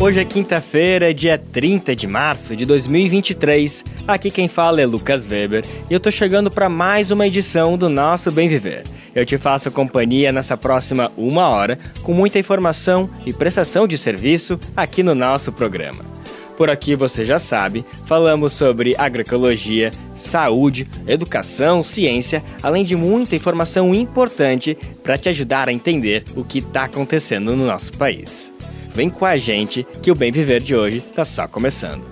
Hoje é quinta-feira, dia 30 de março de 2023. Aqui quem fala é Lucas Weber e eu tô chegando para mais uma edição do nosso Bem Viver. Eu te faço companhia nessa próxima uma hora com muita informação e prestação de serviço aqui no nosso programa. Por aqui você já sabe, falamos sobre agroecologia, saúde, educação, ciência, além de muita informação importante para te ajudar a entender o que está acontecendo no nosso país. Vem com a gente que o Bem Viver de hoje está só começando.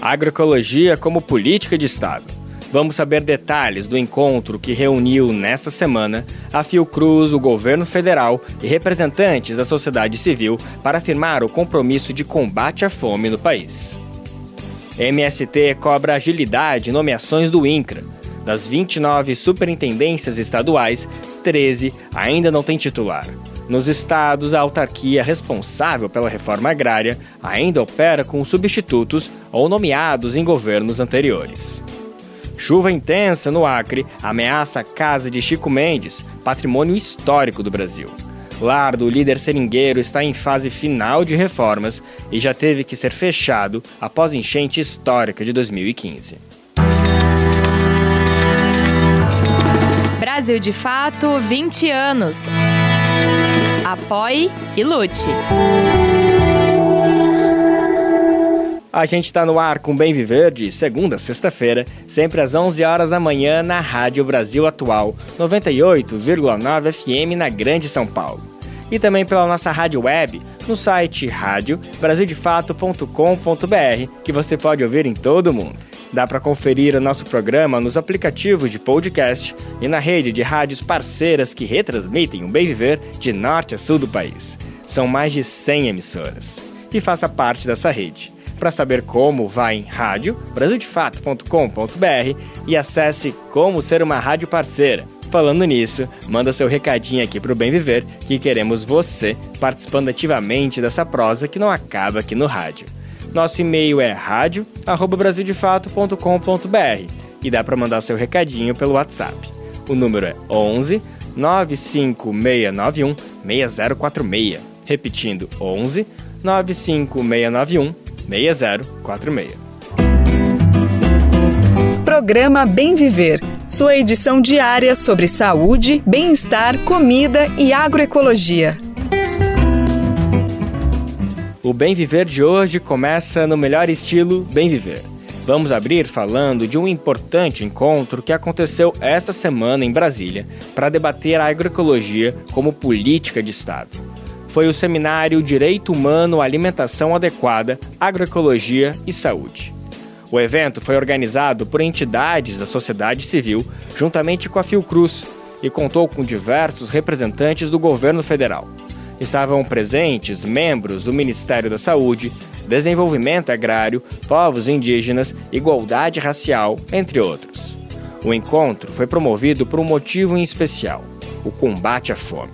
Agroecologia como política de Estado. Vamos saber detalhes do encontro que reuniu nesta semana a Fiocruz, o governo federal e representantes da sociedade civil para afirmar o compromisso de combate à fome no país. MST cobra agilidade em nomeações do INCRA. Das 29 superintendências estaduais, 13 ainda não têm titular. Nos estados, a autarquia responsável pela reforma agrária ainda opera com substitutos ou nomeados em governos anteriores. Chuva intensa no Acre ameaça a casa de Chico Mendes, patrimônio histórico do Brasil. Lar do líder seringueiro está em fase final de reformas e já teve que ser fechado após enchente histórica de 2015. Brasil de Fato 20 anos. Apoie e lute. A gente está no ar com Bem Viver de segunda a sexta-feira, sempre às 11 horas da manhã na Rádio Brasil Atual, 98,9 FM na Grande São Paulo. E também pela nossa rádio web no site radiobrasildefato.com.br, que você pode ouvir em todo o mundo. Dá para conferir o nosso programa nos aplicativos de podcast e na rede de rádios parceiras que retransmitem o Bem Viver de norte a sul do país. São mais de 100 emissoras. E faça parte dessa rede. Para saber como, vá em radiobrasildefato.com.br e acesse como ser uma rádio parceira. Falando nisso, manda seu recadinho aqui pro Bem Viver, que queremos você participando ativamente dessa prosa que não acaba aqui no rádio. Nosso e-mail é radio@brasildefato.com.br e dá para mandar seu recadinho pelo WhatsApp. O número é 11 95691 6046. Repetindo, 11 95691 6046. Programa Bem Viver. Sua edição diária sobre saúde, bem-estar, comida e agroecologia. O Bem Viver de hoje começa no melhor estilo Bem Viver. Vamos abrir falando de um importante encontro que aconteceu esta semana em Brasília para debater a agroecologia como política de Estado. Foi o seminário Direito Humano, Alimentação Adequada, Agroecologia e Saúde. O evento foi organizado por entidades da sociedade civil, juntamente com a Fiocruz, e contou com diversos representantes do governo federal. Estavam presentes membros do Ministério da Saúde, Desenvolvimento Agrário, Povos Indígenas, Igualdade Racial, entre outros. O encontro foi promovido por um motivo em especial: o combate à fome.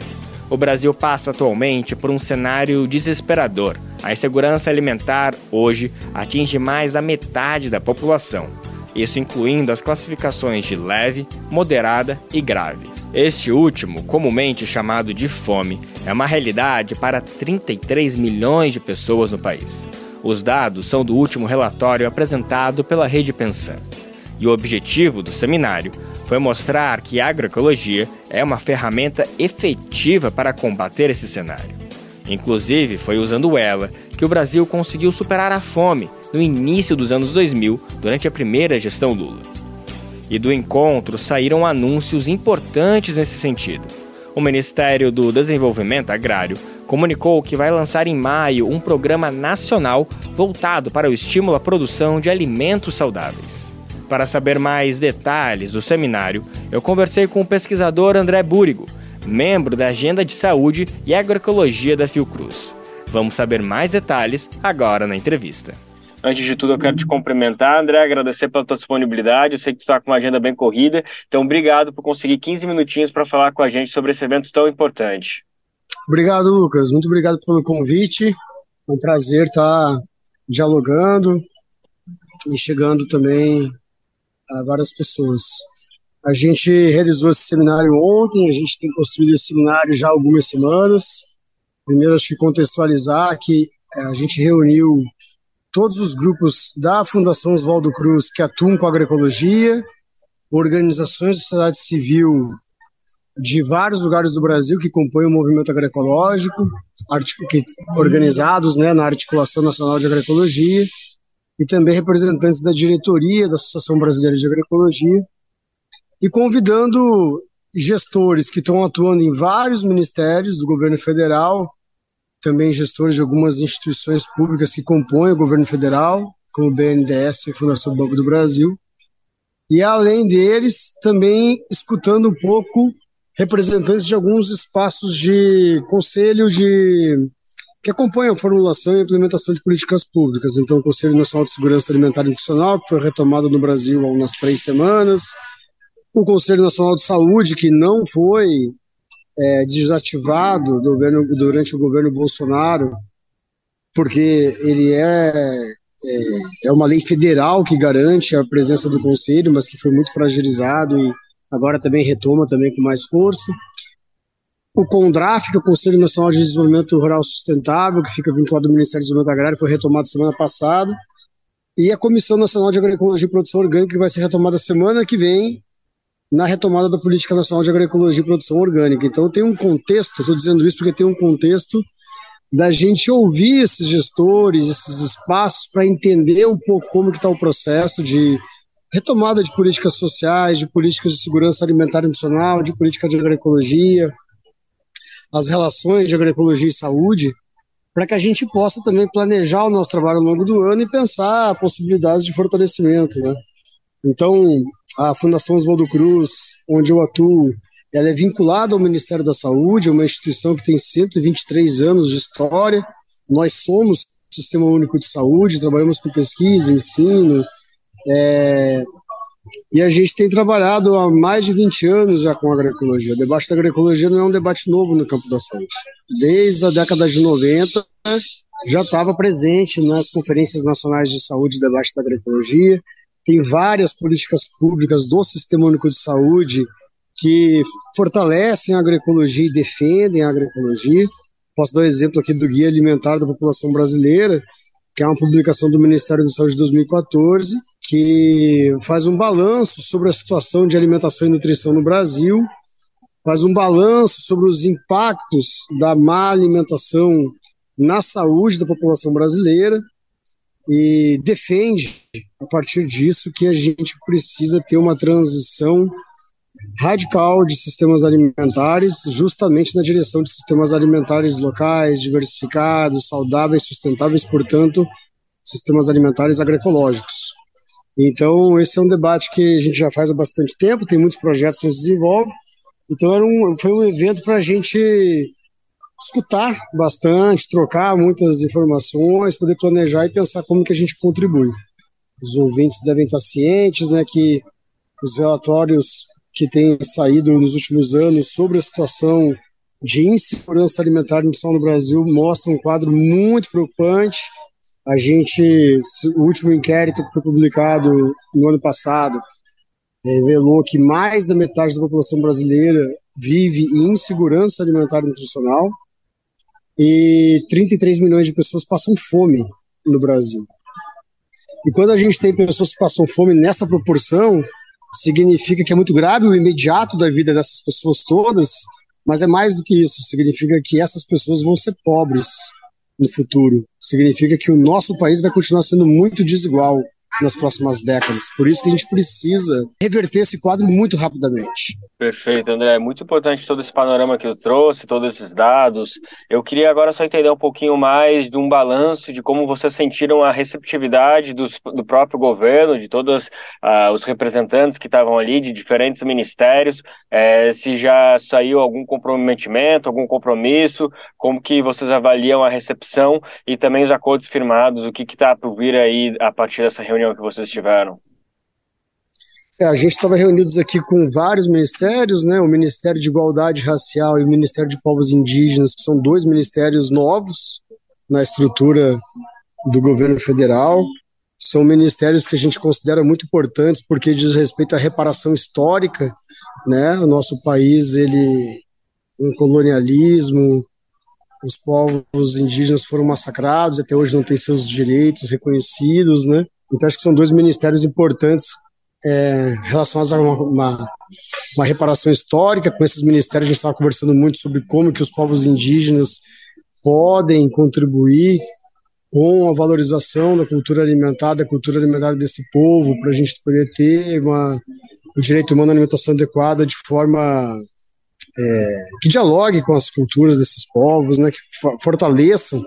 O Brasil passa atualmente por um cenário desesperador. A insegurança alimentar, hoje, atinge mais da metade da população, isso incluindo as classificações de leve, moderada e grave. Este último, comumente chamado de fome, é uma realidade para 33 milhões de pessoas no país. Os dados são do último relatório apresentado pela Rede Pensan. E o objetivo do seminário foi mostrar que a agroecologia é uma ferramenta efetiva para combater esse cenário. Inclusive, foi usando ela que o Brasil conseguiu superar a fome no início dos anos 2000, durante a primeira gestão Lula e do encontro saíram anúncios importantes nesse sentido. O Ministério do Desenvolvimento Agrário comunicou que vai lançar em maio um programa nacional voltado para o estímulo à produção de alimentos saudáveis. Para saber mais detalhes do seminário, eu conversei com o pesquisador André Búrigo, membro da Agenda de Saúde e Agroecologia da Fiocruz. Vamos saber mais detalhes agora na entrevista. Antes de tudo, eu quero te cumprimentar, André, agradecer pela tua disponibilidade. Eu sei que tu está com uma agenda bem corrida, então obrigado por conseguir 15 minutinhos para falar com a gente sobre esse evento tão importante. Obrigado, Lucas. Muito obrigado pelo convite. É um prazer estar dialogando e chegando também a várias pessoas. A gente realizou esse seminário ontem, a gente tem construído esse seminário já há algumas semanas. Primeiro, acho que contextualizar que é, a gente reuniu todos os grupos da Fundação Oswaldo Cruz que atuam com agroecologia, organizações de sociedade civil de vários lugares do Brasil que compõem o movimento agroecológico, organizados né, na Articulação Nacional de Agroecologia, e também representantes da diretoria da Associação Brasileira de Agroecologia, e convidando gestores que estão atuando em vários ministérios do governo federal, também gestores de algumas instituições públicas que compõem o governo federal, como o BNDES e a Fundação Banco do Brasil, e além deles, também escutando um pouco representantes de alguns espaços de conselho de que acompanham a formulação e implementação de políticas públicas. Então, o Conselho Nacional de Segurança Alimentar e Nutricional, que foi retomado no Brasil há umas três semanas, o Conselho Nacional de Saúde, que não foi é, desativado do governo, durante o governo Bolsonaro, porque ele é, é, é uma lei federal que garante a presença do Conselho, mas que foi muito fragilizado e agora também retoma também com mais força. O CONDRAF, que é o Conselho Nacional de Desenvolvimento Rural Sustentável, que fica vinculado ao Ministério do Desenvolvimento Agrário, foi retomado semana passada. E a Comissão Nacional de Agroecologia e Produção Orgânica, que vai ser retomada semana que vem, na retomada da Política Nacional de Agroecologia e Produção Orgânica. Então tem um contexto, estou dizendo isso porque tem um contexto da gente ouvir esses gestores, esses espaços, para entender um pouco como está o processo de retomada de políticas sociais, de políticas de segurança alimentar nutricional, de política de agroecologia, as relações de agroecologia e saúde, para que a gente possa também planejar o nosso trabalho ao longo do ano e pensar possibilidades de fortalecimento. Né? Então, a Fundação Oswaldo Cruz, onde eu atuo, ela é vinculada ao Ministério da Saúde, uma instituição que tem 123 anos de história. Nós somos Sistema Único de Saúde, trabalhamos com pesquisa, ensino, é, e a gente tem trabalhado há mais de 20 anos já com agroecologia. O debate da agroecologia não é um debate novo no campo da saúde. Desde a década de 90 já estava presente nas conferências nacionais de saúde debate da agroecologia. Tem várias políticas públicas do Sistema Único de Saúde que fortalecem a agroecologia e defendem a agroecologia. Posso dar um exemplo aqui do Guia Alimentar da População Brasileira, que é uma publicação do Ministério da Saúde de 2014, que faz um balanço sobre a situação de alimentação e nutrição no Brasil, faz um balanço sobre os impactos da má alimentação na saúde da população brasileira e defende, a partir disso, que a gente precisa ter uma transição radical de sistemas alimentares, justamente na direção de sistemas alimentares locais, diversificados, saudáveis, sustentáveis, portanto, sistemas alimentares agroecológicos. Então, esse é um debate que a gente já faz há bastante tempo, tem muitos projetos que a gente desenvolve. Então, era um, foi um evento para a gente escutar bastante, trocar muitas informações, poder planejar e pensar como que a gente contribui. Os ouvintes devem estar cientes né, que os relatórios que têm saído nos últimos anos sobre a situação de insegurança alimentar no Brasil mostram um quadro muito preocupante. A gente, o último inquérito que foi publicado no ano passado revelou que mais da metade da população brasileira vive em insegurança alimentar e nutricional e 33 milhões de pessoas passam fome no Brasil. E quando a gente tem pessoas que passam fome nessa proporção, significa que é muito grave o imediato da vida dessas pessoas todas, mas é mais do que isso, significa que essas pessoas vão ser pobres no futuro. Significa que o nosso país vai continuar sendo muito desigual nas próximas décadas. Por isso que a gente precisa reverter esse quadro muito rapidamente. Perfeito, André. É muito importante todo esse panorama que eu trouxe, todos esses dados. Eu queria agora só entender um pouquinho mais de um balanço de como vocês sentiram a receptividade dos, do próprio governo, de todos uh, os representantes que estavam ali, de diferentes ministérios, é, se já saiu algum comprometimento, algum compromisso, como que vocês avaliam a recepção e também os acordos firmados, o que está por vir aí a partir dessa reunião que vocês tiveram. É, a gente estava reunidos aqui com vários ministérios, né? O Ministério de Igualdade Racial e o Ministério de Povos Indígenas, que são dois ministérios novos na estrutura do governo federal. São ministérios que a gente considera muito importantes porque diz respeito à reparação histórica, né? O nosso país, ele um colonialismo, os povos indígenas foram massacrados, até hoje não têm seus direitos reconhecidos, né? Então acho que são dois ministérios importantes é, relacionados a uma, uma, uma, reparação histórica. Com esses ministérios a gente estava conversando muito sobre como que os povos indígenas podem contribuir com a valorização da cultura alimentar, da cultura alimentar desse povo, para a gente poder ter uma, um direito humano à alimentação adequada de forma é, que dialogue com as culturas desses povos, né, que fortaleçam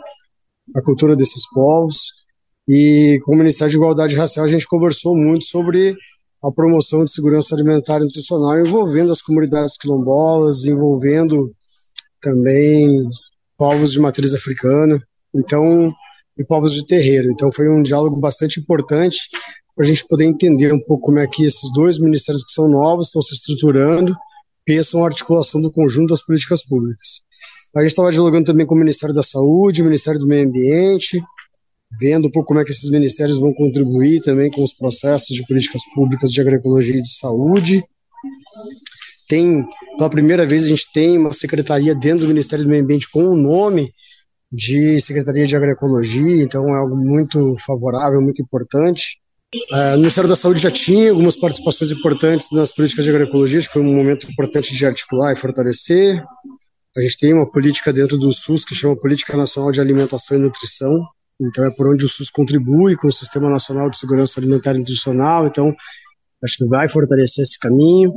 a cultura desses povos. E com o Ministério de Igualdade Racial a gente conversou muito sobre a promoção de segurança alimentar e nutricional envolvendo as comunidades quilombolas, envolvendo também povos de matriz africana, então e povos de terreiro. Então foi um diálogo bastante importante para a gente poder entender um pouco como é que esses dois ministérios que são novos estão se estruturando pensam a articulação do conjunto das políticas públicas. A gente estava dialogando também com o Ministério da Saúde, o Ministério do Meio Ambiente, vendo um pouco como é que esses ministérios vão contribuir também com os processos de políticas públicas de agroecologia e de saúde. Tem, pela primeira vez, a gente tem uma secretaria dentro do Ministério do Meio Ambiente com o nome de Secretaria de Agroecologia, então é algo muito favorável, muito importante. Uh, o Ministério da Saúde já tinha algumas participações importantes nas políticas de agroecologia, que foi um momento importante de articular e fortalecer. A gente tem uma política dentro do SUS que chama Política Nacional de Alimentação e Nutrição, então é por onde o SUS contribui com o Sistema Nacional de Segurança Alimentar e Nutricional, então acho que vai fortalecer esse caminho.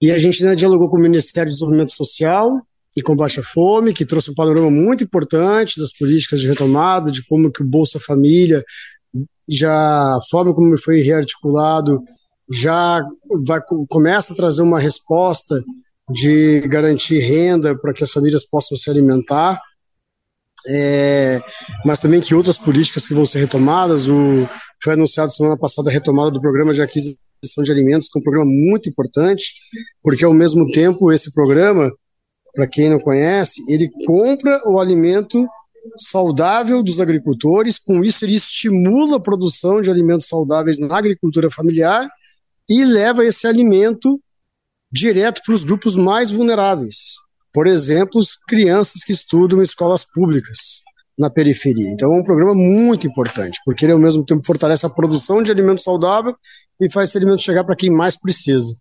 E a gente né, dialogou com o Ministério do Desenvolvimento Social e Combate à Fome, que trouxe um panorama muito importante das políticas de retomada, de como que o Bolsa Família já a forma como foi rearticulado já vai, começa a trazer uma resposta de garantir renda para que as famílias possam se alimentar, é, mas também que outras políticas que vão ser retomadas. O, foi anunciado semana passada a retomada do programa de aquisição de alimentos, que é um programa muito importante, porque ao mesmo tempo esse programa, para quem não conhece, ele compra o alimento saudável dos agricultores, com isso ele estimula a produção de alimentos saudáveis na agricultura familiar e leva esse alimento direto para os grupos mais vulneráveis. Por exemplo, crianças que estudam em escolas públicas na periferia. Então é um programa muito importante, porque ele ao mesmo tempo fortalece a produção de alimento saudável e faz esse alimento chegar para quem mais precisa.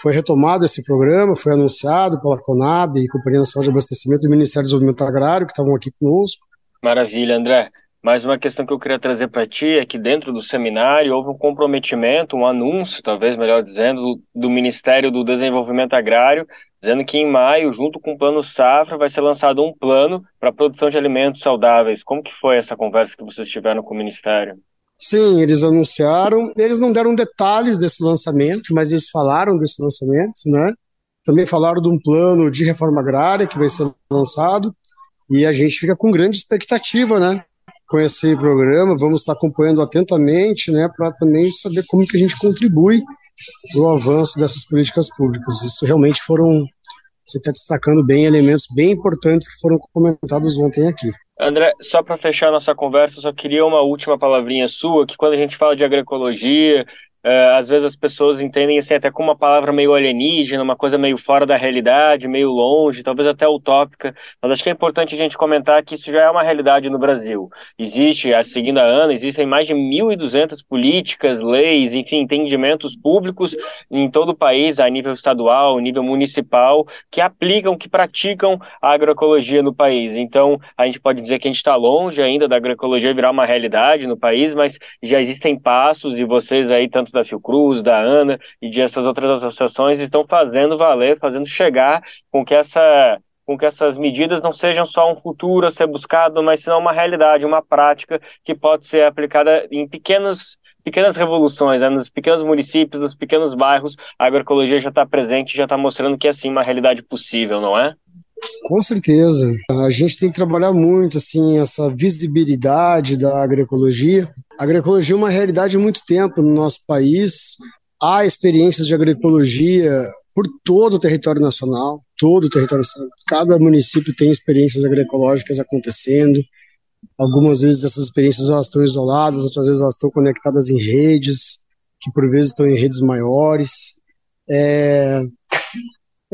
Foi retomado esse programa, foi anunciado pela Conab e Companhia Nacional de Abastecimento e Ministério do Desenvolvimento Agrário, que estavam aqui conosco. Maravilha, André. Mais uma questão que eu queria trazer para ti é que dentro do seminário houve um comprometimento, um anúncio, talvez melhor dizendo, do, do Ministério do Desenvolvimento Agrário, dizendo que em maio, junto com o Plano Safra, vai ser lançado um plano para a produção de alimentos saudáveis. Como que foi essa conversa que vocês tiveram com o Ministério? Sim, eles anunciaram. Eles não deram detalhes desse lançamento, mas eles falaram desse lançamento, né? Também falaram de um plano de reforma agrária que vai ser lançado e a gente fica com grande expectativa, né? Com esse programa, vamos estar acompanhando atentamente, né? Para também saber como que a gente contribui o avanço dessas políticas públicas. Isso realmente foram, você está destacando bem elementos bem importantes que foram comentados ontem aqui. André, só para fechar nossa conversa, só queria uma última palavrinha sua, que quando a gente fala de agroecologia, Uh, às vezes as pessoas entendem assim até como uma palavra meio alienígena, uma coisa meio fora da realidade, meio longe, talvez até utópica, mas acho que é importante a gente comentar que isso já é uma realidade no Brasil. Existe, seguindo a Ana, existem mais de 1.200 políticas, leis, enfim, entendimentos públicos em todo o país, a nível estadual, nível municipal, que aplicam, que praticam a agroecologia no país. Então, a gente pode dizer que a gente está longe ainda da agroecologia virar uma realidade no país, mas já existem passos e vocês aí, tanto da Fiocruz, da ANA e de essas outras associações estão fazendo valer, fazendo chegar com que essa com que essas medidas não sejam só um futuro a ser buscado, mas sim uma realidade, uma prática que pode ser aplicada em pequenos pequenas revoluções, né? nos pequenos municípios, nos pequenos bairros, a agroecologia já está presente, já está mostrando que é assim uma realidade possível, não é? Com certeza. A gente tem que trabalhar muito assim essa visibilidade da agroecologia. A agroecologia é uma realidade há muito tempo no nosso país. há experiências de agroecologia por todo o território nacional, todo o território nacional. Cada município tem experiências agroecológicas acontecendo. Algumas vezes essas experiências elas estão isoladas, outras vezes elas estão conectadas em redes, que por vezes estão em redes maiores. É,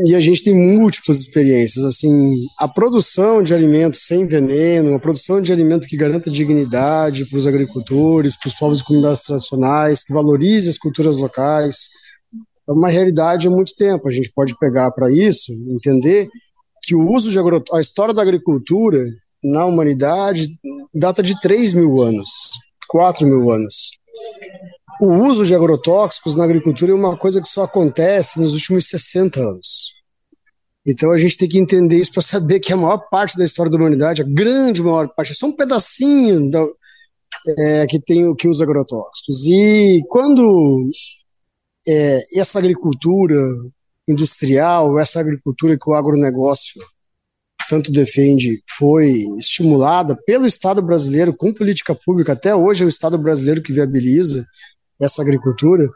e a gente tem múltiplas experiências, assim, a produção de alimentos sem veneno, a produção de alimentos que garanta dignidade para os agricultores, para os povos e comunidades tradicionais, que valorize as culturas locais, é uma realidade há muito tempo. A gente pode pegar para isso, entender que o uso de agrotóxicos, a história da agricultura na humanidade data de 3 mil anos, 4 mil anos. O uso de agrotóxicos na agricultura é uma coisa que só acontece nos últimos 60 anos. Então a gente tem que entender isso para saber que a maior parte da história da humanidade, a grande maior parte, é só um pedacinho da, é, que tem que usa agrotóxicos. E quando é, essa agricultura industrial, essa agricultura que o agronegócio tanto defende, foi estimulada pelo Estado brasileiro com política pública. Até hoje é o Estado brasileiro que viabiliza essa agricultura.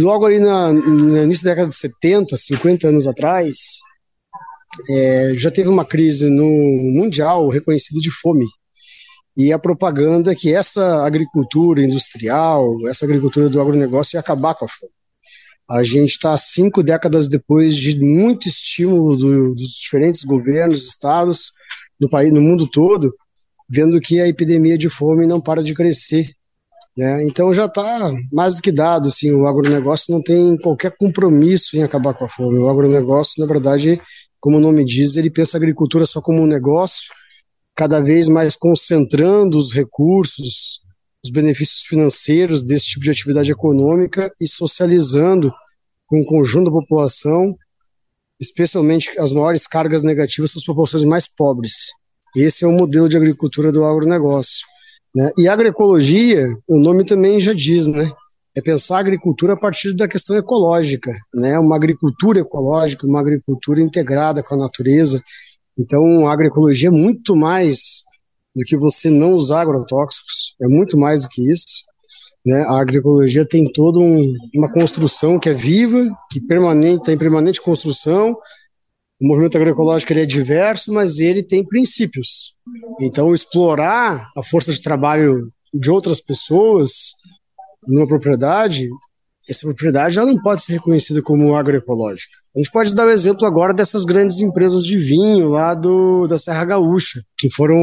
Logo ali na, no início da década de 70, 50 anos atrás, é, já teve uma crise no mundial reconhecida de fome. E a propaganda é que essa agricultura industrial, essa agricultura do agronegócio ia acabar com a fome. A gente está cinco décadas depois de muito estímulo do, dos diferentes governos, estados, no país, no mundo todo, vendo que a epidemia de fome não para de crescer. Né? Então já está mais do que dado, assim, o agronegócio não tem qualquer compromisso em acabar com a fome. O agronegócio, na verdade, como o nome diz, ele pensa a agricultura só como um negócio, cada vez mais concentrando os recursos, os benefícios financeiros desse tipo de atividade econômica e socializando com o conjunto da população, especialmente as maiores cargas negativas para as populações mais pobres. Esse é o modelo de agricultura do agronegócio. Né? E agroecologia, o nome também já diz, né? É pensar a agricultura a partir da questão ecológica, né? Uma agricultura ecológica, uma agricultura integrada com a natureza. Então, a agroecologia é muito mais do que você não usar agrotóxicos, é muito mais do que isso. Né? A agroecologia tem toda um, uma construção que é viva, que permanente, está em permanente construção, o movimento agroecológico ele é diverso, mas ele tem princípios. Então, explorar a força de trabalho de outras pessoas numa propriedade essa propriedade já não pode ser reconhecida como agroecológica. A gente pode dar o exemplo agora dessas grandes empresas de vinho lá do, da Serra Gaúcha, que foram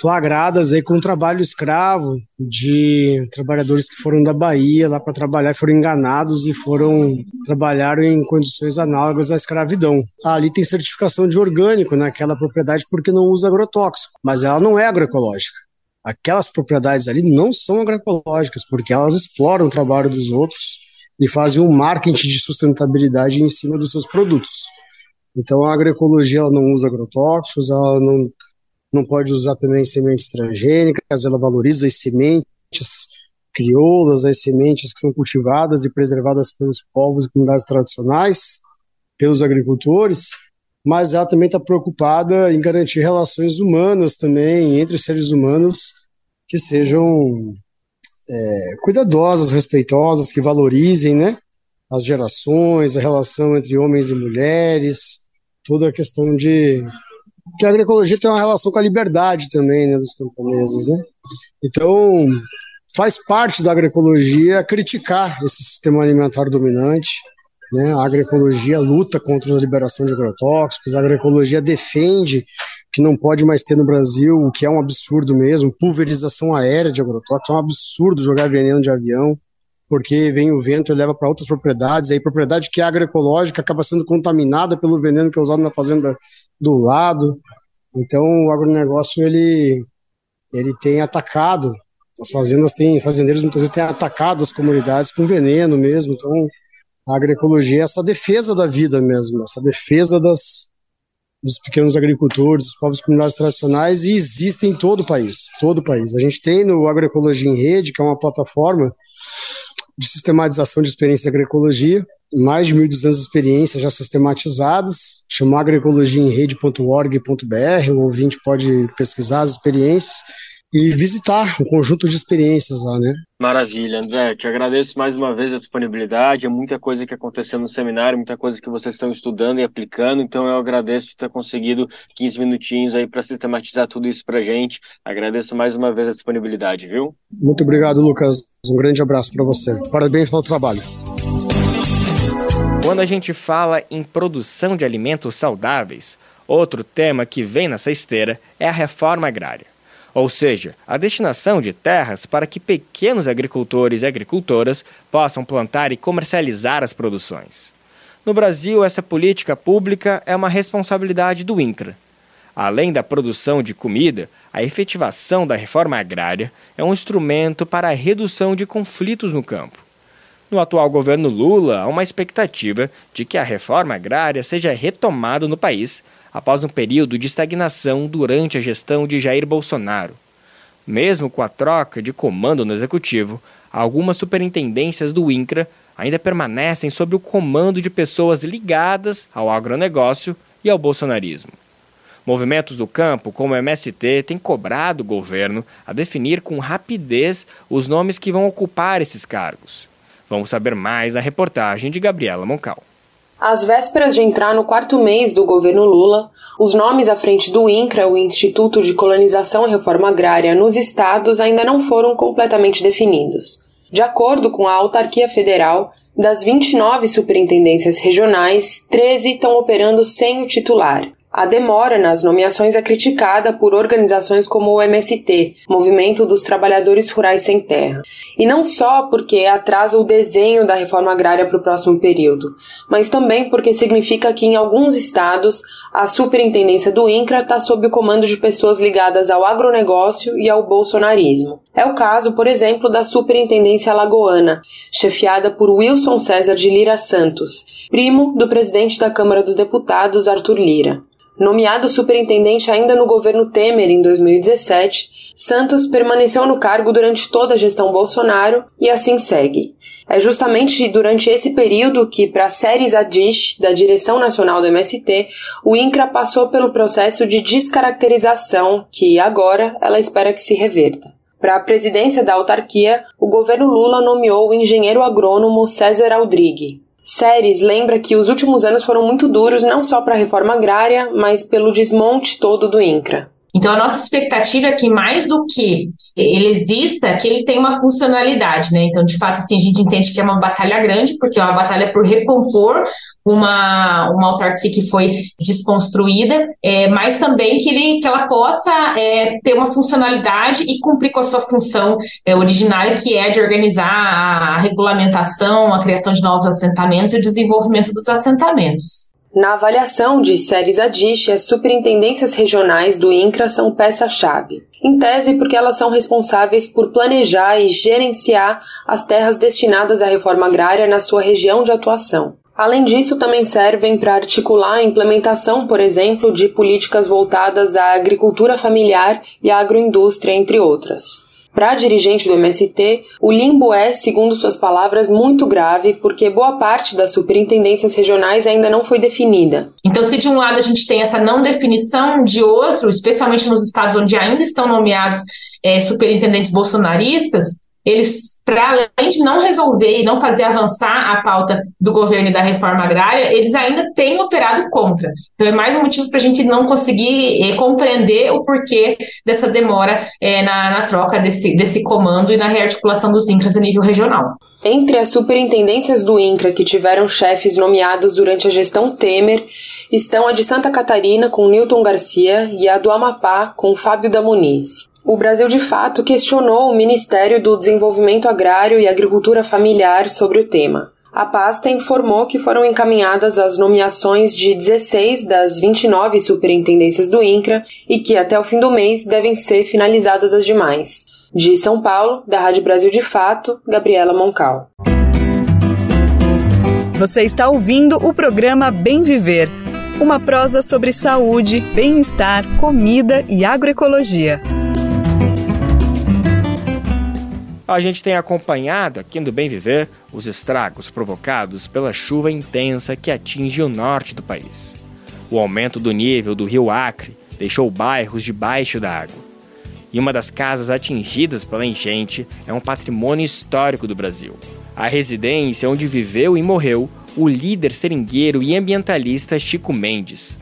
flagradas aí com trabalho escravo de trabalhadores que foram da Bahia lá para trabalhar, foram enganados e foram trabalhar em condições análogas à escravidão. Ali tem certificação de orgânico naquela propriedade porque não usa agrotóxico, mas ela não é agroecológica aquelas propriedades ali não são agroecológicas, porque elas exploram o trabalho dos outros e fazem um marketing de sustentabilidade em cima dos seus produtos. Então a agroecologia ela não usa agrotóxicos, ela não, não pode usar também sementes transgênicas, ela valoriza as sementes crioulas, as sementes que são cultivadas e preservadas pelos povos e comunidades tradicionais, pelos agricultores, mas ela também está preocupada em garantir relações humanas também entre seres humanos que sejam é, cuidadosas, respeitosas, que valorizem, né, as gerações, a relação entre homens e mulheres, toda a questão de que a agroecologia tem uma relação com a liberdade também, né, dos camponeses, né? Então, faz parte da agroecologia criticar esse sistema alimentar dominante, né? A agroecologia luta contra a liberação de agrotóxicos, a agroecologia defende que não pode mais ter no Brasil, o que é um absurdo mesmo, pulverização aérea de agrotóxicos, é um absurdo jogar veneno de avião, porque vem o vento e leva para outras propriedades, aí propriedade que é agroecológica acaba sendo contaminada pelo veneno que é usado na fazenda do lado. Então o agronegócio ele ele tem atacado as fazendas têm fazendeiros muitas vezes têm atacado as comunidades com veneno mesmo. Então a agroecologia é essa defesa da vida mesmo, essa defesa das dos pequenos agricultores, dos povos comunidades tradicionais, e existem em todo o país, todo o país. A gente tem no Agroecologia em Rede, que é uma plataforma de sistematização de experiências de agroecologia, mais de 1.200 experiências já sistematizadas, chama agroecologiaemrede.org.br, o ouvinte pode pesquisar as experiências, e visitar um conjunto de experiências lá, né? Maravilha, André. Te agradeço mais uma vez a disponibilidade. É muita coisa que aconteceu no seminário, muita coisa que vocês estão estudando e aplicando. Então eu agradeço ter conseguido 15 minutinhos aí para sistematizar tudo isso para gente. Agradeço mais uma vez a disponibilidade, viu? Muito obrigado, Lucas. Um grande abraço para você. Parabéns pelo trabalho. Quando a gente fala em produção de alimentos saudáveis, outro tema que vem nessa esteira é a reforma agrária ou seja, a destinação de terras para que pequenos agricultores e agricultoras possam plantar e comercializar as produções. No Brasil, essa política pública é uma responsabilidade do INCRA. Além da produção de comida, a efetivação da reforma agrária é um instrumento para a redução de conflitos no campo. No atual governo Lula, há uma expectativa de que a reforma agrária seja retomada no país após um período de estagnação durante a gestão de Jair Bolsonaro. Mesmo com a troca de comando no executivo, algumas superintendências do INCRA ainda permanecem sob o comando de pessoas ligadas ao agronegócio e ao bolsonarismo. Movimentos do campo, como o MST, têm cobrado o governo a definir com rapidez os nomes que vão ocupar esses cargos. Vamos saber mais na reportagem de Gabriela Moncal. Às vésperas de entrar no quarto mês do governo Lula, os nomes à frente do INCRA, o Instituto de Colonização e Reforma Agrária, nos estados ainda não foram completamente definidos. De acordo com a autarquia federal, das 29 superintendências regionais, 13 estão operando sem o titular. A demora nas nomeações é criticada por organizações como o MST, Movimento dos Trabalhadores Rurais Sem Terra. E não só porque atrasa o desenho da reforma agrária para o próximo período, mas também porque significa que em alguns estados a superintendência do INCRA está sob o comando de pessoas ligadas ao agronegócio e ao bolsonarismo. É o caso, por exemplo, da Superintendência Alagoana, chefiada por Wilson César de Lira Santos, primo do presidente da Câmara dos Deputados, Arthur Lira. Nomeado superintendente ainda no governo Temer em 2017, Santos permaneceu no cargo durante toda a gestão Bolsonaro e assim segue. É justamente durante esse período que, para Séries Adish, da direção nacional do MST, o INCRA passou pelo processo de descaracterização que, agora, ela espera que se reverta. Para a presidência da autarquia, o governo Lula nomeou o engenheiro agrônomo César Aldrigue. Séries lembra que os últimos anos foram muito duros não só para a reforma agrária, mas pelo desmonte todo do INCRA. Então, a nossa expectativa é que, mais do que ele exista, que ele tenha uma funcionalidade, né? Então, de fato, assim, a gente entende que é uma batalha grande, porque é uma batalha por recompor uma, uma autarquia que foi desconstruída, é, mas também que, ele, que ela possa é, ter uma funcionalidade e cumprir com a sua função é, originária, que é de organizar a regulamentação, a criação de novos assentamentos e o desenvolvimento dos assentamentos. Na avaliação de séries Adish, as superintendências regionais do INCRA são peça-chave. Em tese, porque elas são responsáveis por planejar e gerenciar as terras destinadas à reforma agrária na sua região de atuação. Além disso, também servem para articular a implementação, por exemplo, de políticas voltadas à agricultura familiar e à agroindústria, entre outras. Para dirigente do MST, o limbo é, segundo suas palavras, muito grave porque boa parte das superintendências regionais ainda não foi definida. Então, se de um lado a gente tem essa não definição, de outro, especialmente nos estados onde ainda estão nomeados é, superintendentes bolsonaristas, eles, para além de não resolver e não fazer avançar a pauta do governo e da reforma agrária, eles ainda têm operado contra. Então, é mais um motivo para a gente não conseguir é, compreender o porquê dessa demora é, na, na, troca desse, desse comando e na rearticulação dos INCRAS a nível regional. Entre as superintendências do INCRA que tiveram chefes nomeados durante a gestão Temer estão a de Santa Catarina, com Newton Garcia, e a do Amapá, com Fábio da Muniz. O Brasil de fato questionou o Ministério do Desenvolvimento Agrário e Agricultura Familiar sobre o tema. A pasta informou que foram encaminhadas as nomeações de 16 das 29 superintendências do INCRA e que até o fim do mês devem ser finalizadas as demais. De São Paulo, da Rádio Brasil de Fato, Gabriela Moncal. Você está ouvindo o programa Bem Viver, uma prosa sobre saúde, bem-estar, comida e agroecologia. A gente tem acompanhado aqui no Bem Viver os estragos provocados pela chuva intensa que atinge o norte do país. O aumento do nível do rio Acre deixou bairros debaixo da água. e uma das casas atingidas pela enchente é um patrimônio histórico do Brasil. A residência onde viveu e morreu o líder seringueiro e ambientalista Chico Mendes.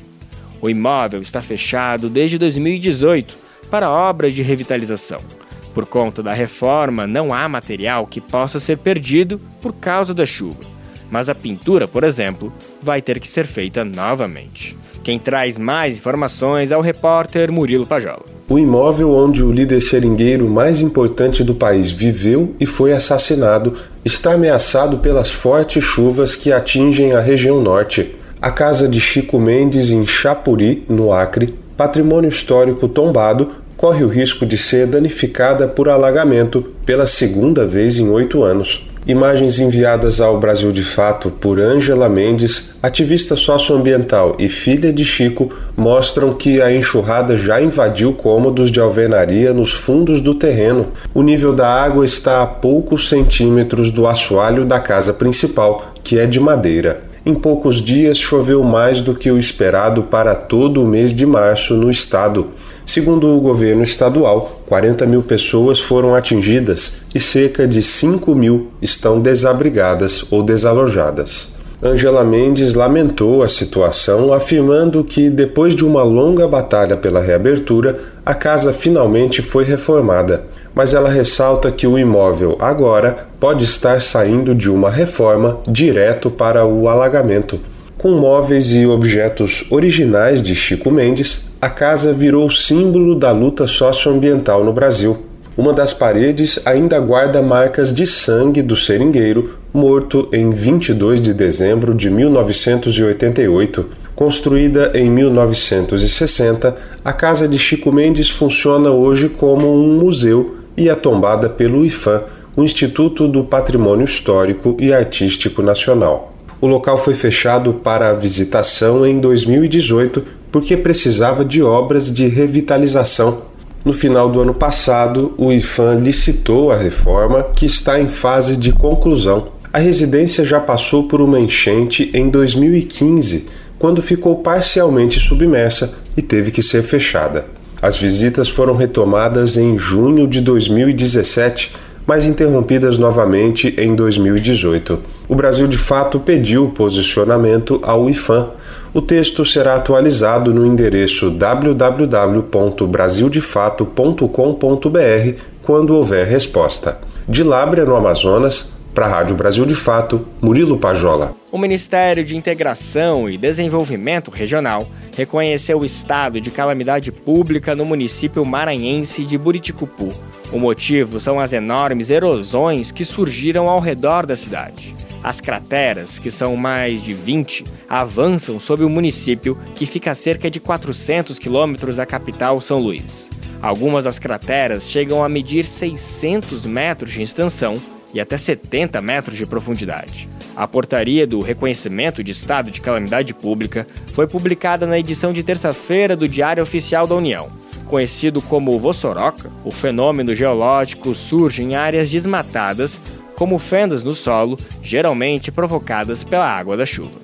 O imóvel está fechado desde 2018 para obras de revitalização. Por conta da reforma, não há material que possa ser perdido por causa da chuva. Mas a pintura, por exemplo, vai ter que ser feita novamente. Quem traz mais informações é o repórter Murilo Pajola. O imóvel onde o líder seringueiro mais importante do país viveu e foi assassinado está ameaçado pelas fortes chuvas que atingem a região norte. A casa de Chico Mendes, em Chapuri, no Acre, patrimônio histórico tombado, corre o risco de ser danificada por alagamento pela segunda vez em oito anos. Imagens enviadas ao Brasil de Fato por Ângela Mendes, ativista socioambiental e filha de Chico, mostram que a enxurrada já invadiu cômodos de alvenaria nos fundos do terreno. O nível da água está a poucos centímetros do assoalho da casa principal, que é de madeira. Em poucos dias choveu mais do que o esperado para todo o mês de março no estado. Segundo o governo estadual, 40 mil pessoas foram atingidas e cerca de 5 mil estão desabrigadas ou desalojadas. Angela Mendes lamentou a situação, afirmando que, depois de uma longa batalha pela reabertura, a casa finalmente foi reformada. Mas ela ressalta que o imóvel agora pode estar saindo de uma reforma direto para o alagamento. Com móveis e objetos originais de Chico Mendes, a casa virou símbolo da luta socioambiental no Brasil. Uma das paredes ainda guarda marcas de sangue do seringueiro, morto em 22 de dezembro de 1988. Construída em 1960, a casa de Chico Mendes funciona hoje como um museu e é tombada pelo IFAM, o Instituto do Patrimônio Histórico e Artístico Nacional. O local foi fechado para visitação em 2018 porque precisava de obras de revitalização. No final do ano passado, o IFAM licitou a reforma, que está em fase de conclusão. A residência já passou por uma enchente em 2015, quando ficou parcialmente submersa e teve que ser fechada. As visitas foram retomadas em junho de 2017 mas interrompidas novamente em 2018. O Brasil de fato pediu posicionamento ao IFAM. O texto será atualizado no endereço www.brasildefato.com.br quando houver resposta. De Lábrea, no Amazonas, para a Rádio Brasil de Fato, Murilo Pajola. O Ministério de Integração e Desenvolvimento Regional reconheceu o estado de calamidade pública no município maranhense de Buriticupu o motivo são as enormes erosões que surgiram ao redor da cidade. As crateras, que são mais de 20, avançam sobre o município, que fica a cerca de 400 quilômetros da capital São Luís. Algumas das crateras chegam a medir 600 metros de extensão e até 70 metros de profundidade. A portaria do reconhecimento de estado de calamidade pública foi publicada na edição de terça-feira do Diário Oficial da União Conhecido como Vossoroca, o fenômeno geológico surge em áreas desmatadas, como fendas no solo, geralmente provocadas pela água da chuva.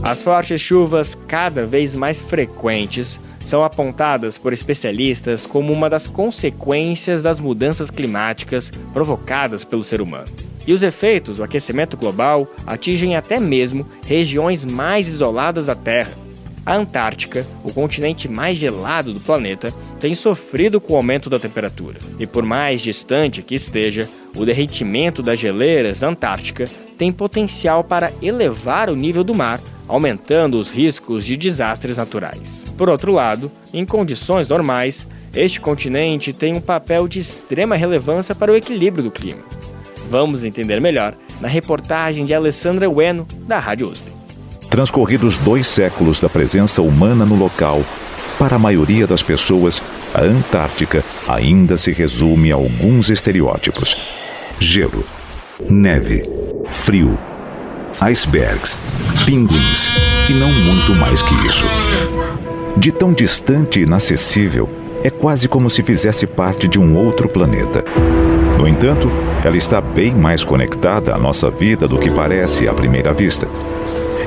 As fortes chuvas, cada vez mais frequentes, são apontadas por especialistas como uma das consequências das mudanças climáticas provocadas pelo ser humano. E os efeitos do aquecimento global atingem até mesmo regiões mais isoladas da Terra, a Antártica, o continente mais gelado do planeta, tem sofrido com o aumento da temperatura. E por mais distante que esteja, o derretimento das geleiras Antártica tem potencial para elevar o nível do mar, aumentando os riscos de desastres naturais. Por outro lado, em condições normais, este continente tem um papel de extrema relevância para o equilíbrio do clima. Vamos entender melhor na reportagem de Alessandra Bueno, da Rádio USP. Transcorridos dois séculos da presença humana no local, para a maioria das pessoas, a Antártica ainda se resume a alguns estereótipos: gelo, neve, frio, icebergs, pinguins e não muito mais que isso. De tão distante e inacessível, é quase como se fizesse parte de um outro planeta. No entanto, ela está bem mais conectada à nossa vida do que parece à primeira vista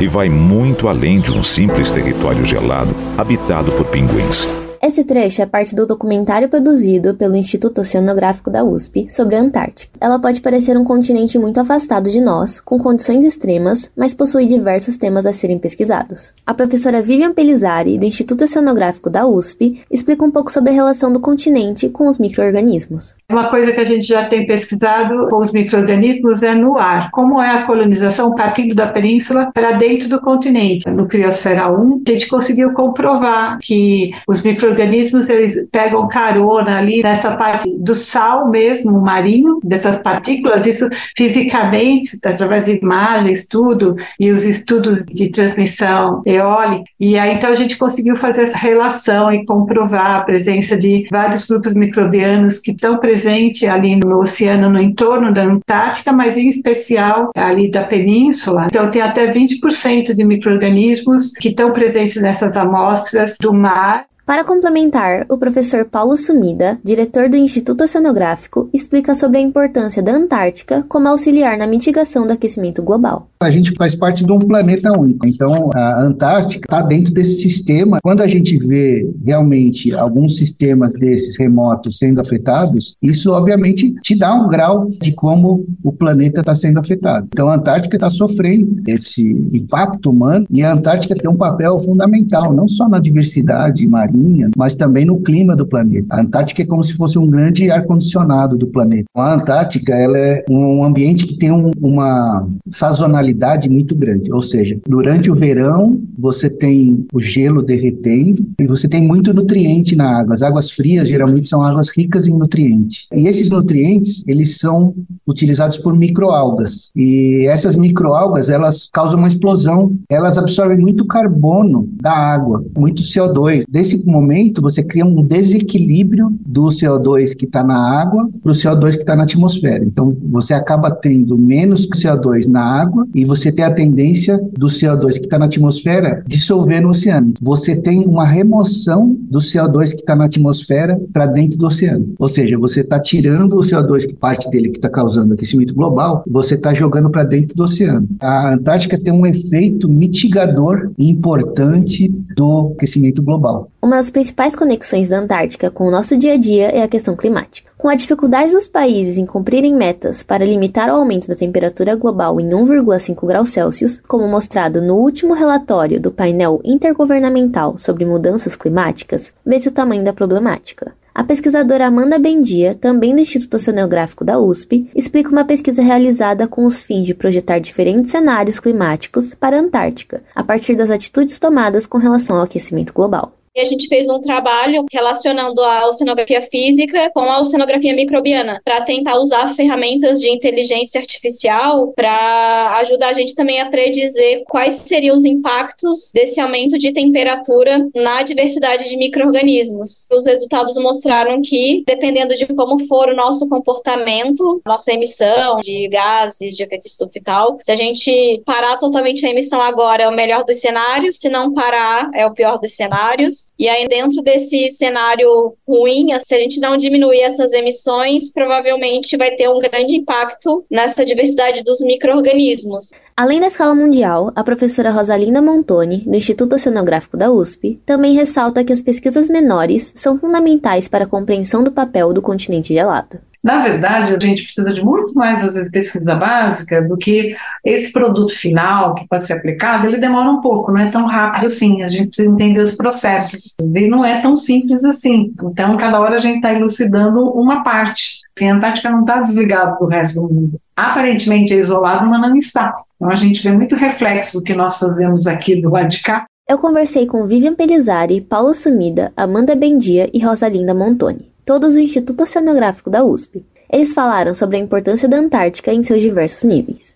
e vai muito além de um simples território gelado habitado por pinguins. Esse trecho é parte do documentário produzido pelo Instituto Oceanográfico da USP sobre a Antártica. Ela pode parecer um continente muito afastado de nós, com condições extremas, mas possui diversos temas a serem pesquisados. A professora Vivian Pelizari, do Instituto Oceanográfico da USP, explica um pouco sobre a relação do continente com os micro-organismos. Uma coisa que a gente já tem pesquisado com os micro-organismos é no ar. Como é a colonização partindo da península para dentro do continente. No Criosfera 1, a gente conseguiu comprovar que os micro organismos eles pegam carona ali nessa parte do sal mesmo, marinho, dessas partículas, isso fisicamente, através de imagens, tudo, e os estudos de transmissão eólica. E aí então a gente conseguiu fazer essa relação e comprovar a presença de vários grupos microbianos que estão presentes ali no oceano, no entorno da Antártica, mas em especial ali da península. Então tem até 20% de micro-organismos que estão presentes nessas amostras do mar para complementar, o professor Paulo Sumida, diretor do Instituto Oceanográfico, explica sobre a importância da Antártica como auxiliar na mitigação do aquecimento global. A gente faz parte de um planeta único, então a Antártica está dentro desse sistema. Quando a gente vê realmente alguns sistemas desses remotos sendo afetados, isso obviamente te dá um grau de como o planeta está sendo afetado. Então a Antártica está sofrendo esse impacto humano e a Antártica tem um papel fundamental, não só na diversidade marinha, marinha, mas também no clima do planeta. A Antártica é como se fosse um grande ar-condicionado do planeta. A Antártica ela é um ambiente que tem um, uma sazonalidade muito grande, ou seja, durante o verão você tem o gelo derretendo e você tem muito nutriente na água. As águas frias geralmente são águas ricas em nutrientes. E esses nutrientes, eles são utilizados por microalgas. E essas microalgas, elas causam uma explosão, elas absorvem muito carbono da água, muito CO2. Desse momento, você cria um desequilíbrio do CO2 que está na água para o CO2 que está na atmosfera. Então, você acaba tendo menos CO2 na água e você tem a tendência do CO2 que está na atmosfera dissolver no oceano. Você tem uma remoção do CO2 que está na atmosfera para dentro do oceano. Ou seja, você está tirando o CO2, que parte dele que está causando aquecimento global, você está jogando para dentro do oceano. A Antártica tem um efeito mitigador importante do aquecimento global. Uma das principais conexões da Antártica com o nosso dia a dia é a questão climática. Com a dificuldade dos países em cumprirem metas para limitar o aumento da temperatura global em 1,5 graus Celsius, como mostrado no último relatório do painel intergovernamental sobre mudanças climáticas, vê-se o tamanho da problemática. A pesquisadora Amanda Bendia, também do Instituto Oceanográfico da USP, explica uma pesquisa realizada com os fins de projetar diferentes cenários climáticos para a Antártica, a partir das atitudes tomadas com relação ao aquecimento global. E a gente fez um trabalho relacionando a oceanografia física com a oceanografia microbiana, para tentar usar ferramentas de inteligência artificial para ajudar a gente também a predizer quais seriam os impactos desse aumento de temperatura na diversidade de micro-organismos. Os resultados mostraram que, dependendo de como for o nosso comportamento, nossa emissão de gases de efeito estufa e tal, se a gente parar totalmente a emissão agora é o melhor dos cenários, se não parar é o pior dos cenários. E aí, dentro desse cenário ruim, se a gente não diminuir essas emissões, provavelmente vai ter um grande impacto nessa diversidade dos micro-organismos. Além da escala mundial, a professora Rosalinda Montoni, do Instituto Oceanográfico da USP, também ressalta que as pesquisas menores são fundamentais para a compreensão do papel do continente gelado. Na verdade, a gente precisa de muito mais, às vezes, pesquisa básica do que esse produto final que pode ser aplicado, ele demora um pouco, não é tão rápido assim, a gente precisa entender os processos, e não é tão simples assim. Então, cada hora a gente está elucidando uma parte. Assim, a Antártica não está desligada do resto do mundo. Aparentemente é isolado, mas não está. Então, a gente vê muito reflexo do que nós fazemos aqui do lado de cá eu conversei com Vivian Pelizari, Paulo Sumida, Amanda Bendia e Rosalinda Montoni todos do Instituto Oceanográfico da USP. Eles falaram sobre a importância da Antártica em seus diversos níveis.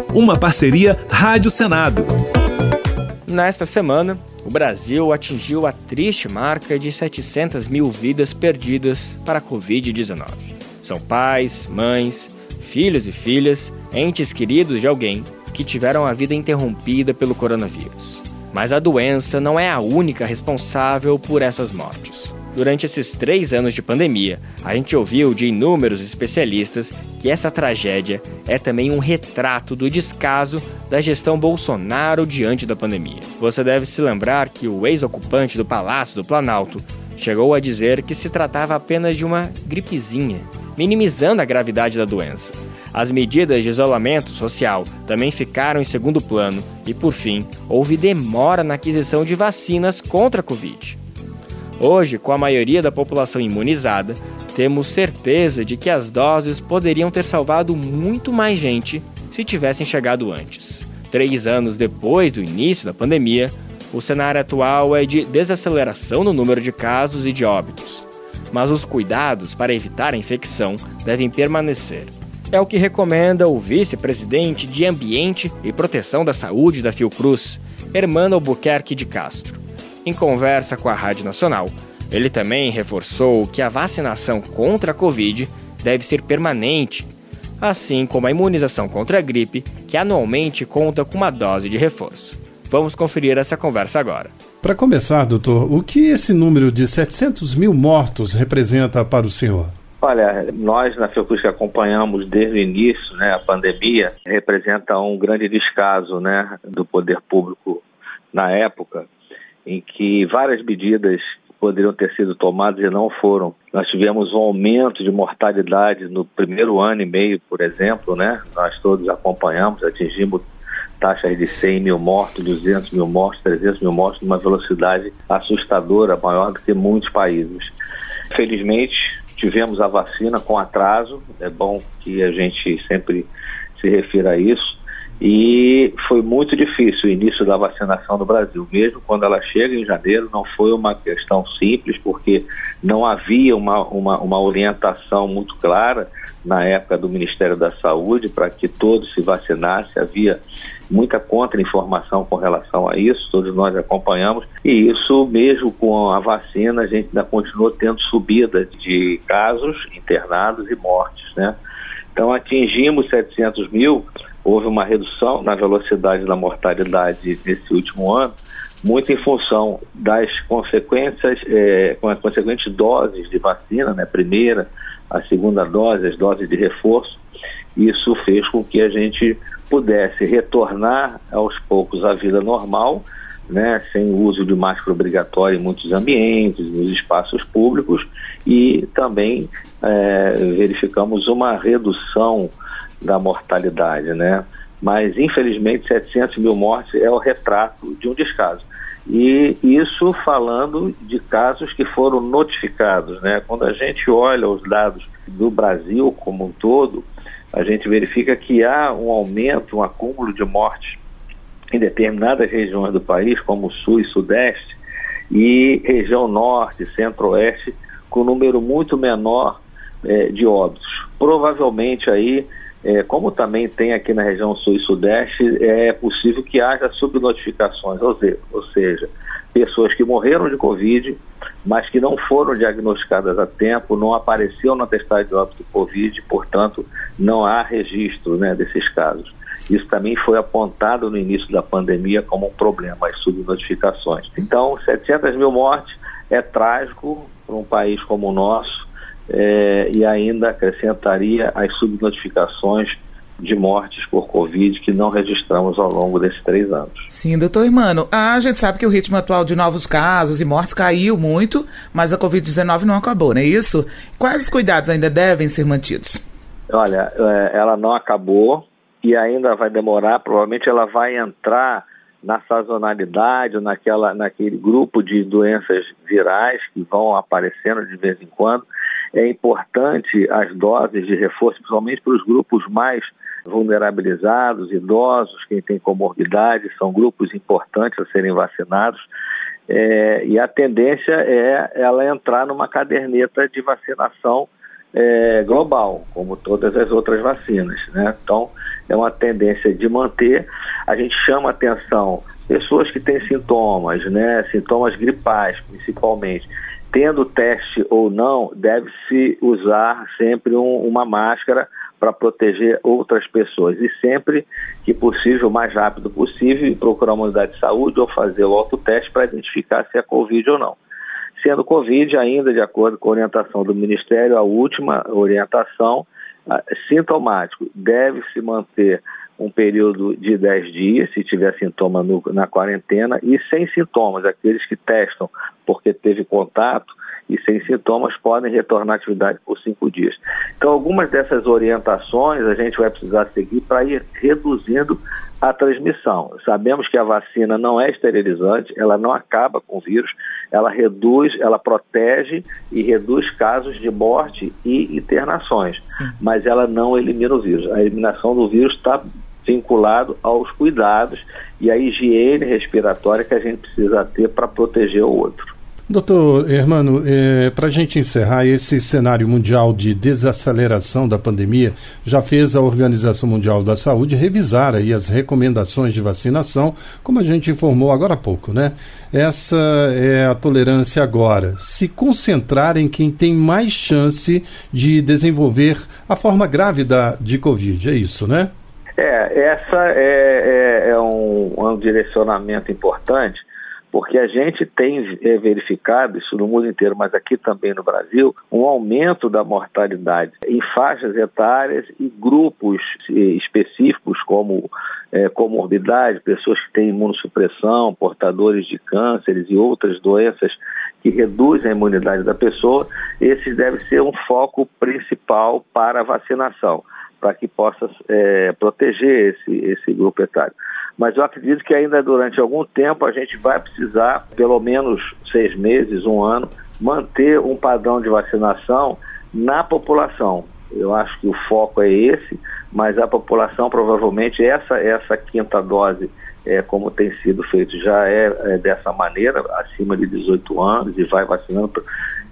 Uma parceria Rádio Senado. Nesta semana, o Brasil atingiu a triste marca de 700 mil vidas perdidas para a Covid-19. São pais, mães, filhos e filhas, entes queridos de alguém que tiveram a vida interrompida pelo coronavírus. Mas a doença não é a única responsável por essas mortes. Durante esses três anos de pandemia, a gente ouviu de inúmeros especialistas que essa tragédia é também um retrato do descaso da gestão Bolsonaro diante da pandemia. Você deve se lembrar que o ex-ocupante do Palácio do Planalto chegou a dizer que se tratava apenas de uma gripezinha, minimizando a gravidade da doença. As medidas de isolamento social também ficaram em segundo plano e, por fim, houve demora na aquisição de vacinas contra a Covid. Hoje, com a maioria da população imunizada, temos certeza de que as doses poderiam ter salvado muito mais gente se tivessem chegado antes. Três anos depois do início da pandemia, o cenário atual é de desaceleração no número de casos e de óbitos. Mas os cuidados para evitar a infecção devem permanecer. É o que recomenda o vice-presidente de Ambiente e Proteção da Saúde da Fiocruz, Hermano Albuquerque de Castro. Em conversa com a Rádio Nacional, ele também reforçou que a vacinação contra a Covid deve ser permanente, assim como a imunização contra a gripe, que anualmente conta com uma dose de reforço. Vamos conferir essa conversa agora. Para começar, doutor, o que esse número de 700 mil mortos representa para o senhor? Olha, nós na Fiocruz que acompanhamos desde o início, né, a pandemia, representa um grande descaso, né, do poder público na época em que várias medidas poderiam ter sido tomadas e não foram. Nós tivemos um aumento de mortalidade no primeiro ano e meio, por exemplo, né? Nós todos acompanhamos, atingimos taxas de 100 mil mortos, 200 mil mortos, 300 mil mortos, numa velocidade assustadora, maior do que muitos países. Felizmente, tivemos a vacina com atraso, é bom que a gente sempre se refira a isso, e foi muito difícil o início da vacinação no Brasil. Mesmo quando ela chega em janeiro, não foi uma questão simples, porque não havia uma, uma, uma orientação muito clara na época do Ministério da Saúde para que todos se vacinassem. Havia muita contra-informação com relação a isso, todos nós acompanhamos, e isso, mesmo com a vacina, a gente ainda continuou tendo subida de casos internados e mortes, né? Então atingimos 700 mil houve uma redução na velocidade da mortalidade nesse último ano, muito em função das consequências, é, com as consequentes doses de vacina, né, primeira, a segunda dose, as doses de reforço. Isso fez com que a gente pudesse retornar aos poucos à vida normal, né, sem o uso de máscara obrigatória em muitos ambientes, nos espaços públicos, e também é, verificamos uma redução da mortalidade, né? Mas, infelizmente, 700 mil mortes é o retrato de um descaso. E isso falando de casos que foram notificados, né? Quando a gente olha os dados do Brasil como um todo, a gente verifica que há um aumento, um acúmulo de mortes em determinadas regiões do país, como Sul e Sudeste, e região Norte, Centro-Oeste, com um número muito menor eh, de óbitos. Provavelmente aí é, como também tem aqui na região sul e sudeste, é possível que haja subnotificações, ou seja, ou seja, pessoas que morreram de Covid, mas que não foram diagnosticadas a tempo, não apareceu na testagem de óbito Covid, portanto, não há registro né, desses casos. Isso também foi apontado no início da pandemia como um problema, as subnotificações. Então, 700 mil mortes é trágico para um país como o nosso, é, e ainda acrescentaria as subnotificações de mortes por Covid que não registramos ao longo desses três anos. Sim, doutor Irmano, a gente sabe que o ritmo atual de novos casos e mortes caiu muito, mas a Covid-19 não acabou, não é isso? Quais os cuidados ainda devem ser mantidos? Olha, é, ela não acabou e ainda vai demorar, provavelmente ela vai entrar na sazonalidade, naquela, naquele grupo de doenças virais que vão aparecendo de vez em quando. É importante as doses de reforço, principalmente para os grupos mais vulnerabilizados, idosos, quem tem comorbidade, são grupos importantes a serem vacinados. É, e a tendência é ela entrar numa caderneta de vacinação é, global, como todas as outras vacinas. Né? Então, é uma tendência de manter. A gente chama atenção pessoas que têm sintomas, né, sintomas gripais principalmente, tendo teste ou não, deve-se usar sempre um, uma máscara para proteger outras pessoas e sempre que possível, o mais rápido possível, procurar uma unidade de saúde ou fazer o autoteste para identificar se é Covid ou não. Sendo Covid, ainda de acordo com a orientação do Ministério, a última orientação, sintomático, deve-se manter um período de 10 dias, se tiver sintoma no, na quarentena, e sem sintomas, aqueles que testam porque teve contato, e sem sintomas podem retornar à atividade por cinco dias. Então, algumas dessas orientações a gente vai precisar seguir para ir reduzindo a transmissão. Sabemos que a vacina não é esterilizante, ela não acaba com o vírus, ela reduz, ela protege e reduz casos de morte e internações, Sim. mas ela não elimina o vírus. A eliminação do vírus está vinculado aos cuidados e à higiene respiratória que a gente precisa ter para proteger o outro. Doutor Hermano, é, para a gente encerrar, esse cenário mundial de desaceleração da pandemia já fez a Organização Mundial da Saúde revisar aí as recomendações de vacinação, como a gente informou agora há pouco, né? Essa é a tolerância agora. Se concentrar em quem tem mais chance de desenvolver a forma grave da, de Covid, é isso, né? É, essa é, é, é um, um direcionamento importante porque a gente tem é, verificado, isso no mundo inteiro, mas aqui também no Brasil, um aumento da mortalidade em faixas etárias e grupos é, específicos, como é, comorbidade, pessoas que têm imunossupressão, portadores de cânceres e outras doenças que reduzem a imunidade da pessoa, esses deve ser um foco principal para a vacinação, para que possa é, proteger esse, esse grupo etário mas eu acredito que ainda durante algum tempo a gente vai precisar, pelo menos seis meses, um ano, manter um padrão de vacinação na população. Eu acho que o foco é esse, mas a população provavelmente essa essa quinta dose, é, como tem sido feito, já é, é dessa maneira, acima de 18 anos e vai vacinando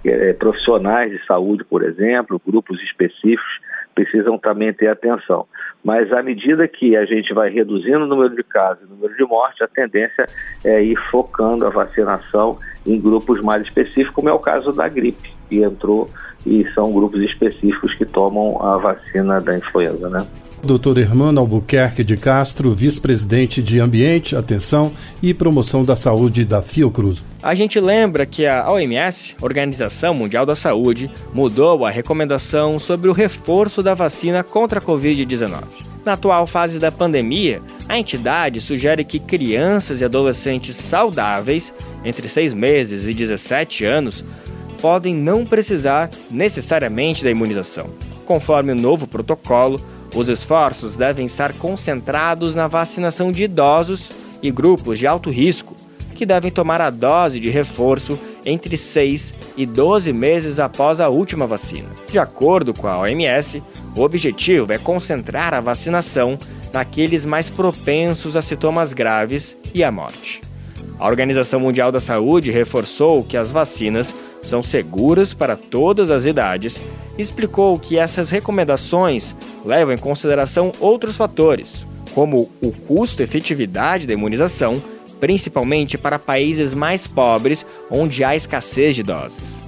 é, profissionais de saúde, por exemplo, grupos específicos precisam também ter atenção. Mas à medida que a gente vai reduzindo o número de casos, o número de mortes, a tendência é ir focando a vacinação em grupos mais específicos, como é o caso da gripe, que entrou e são grupos específicos que tomam a vacina da influenza, né? Dr. Hermano Albuquerque de Castro, vice-presidente de Ambiente, Atenção e Promoção da Saúde da Fiocruz. A gente lembra que a OMS, Organização Mundial da Saúde, mudou a recomendação sobre o reforço da vacina contra a Covid-19. Na atual fase da pandemia, a entidade sugere que crianças e adolescentes saudáveis, entre 6 meses e 17 anos, podem não precisar necessariamente da imunização. Conforme o novo protocolo, os esforços devem estar concentrados na vacinação de idosos e grupos de alto risco, que devem tomar a dose de reforço entre 6 e 12 meses após a última vacina. De acordo com a OMS, o objetivo é concentrar a vacinação naqueles mais propensos a sintomas graves e à morte. A Organização Mundial da Saúde reforçou que as vacinas são seguras para todas as idades e explicou que essas recomendações levam em consideração outros fatores, como o custo-efetividade da imunização, principalmente para países mais pobres onde há escassez de doses.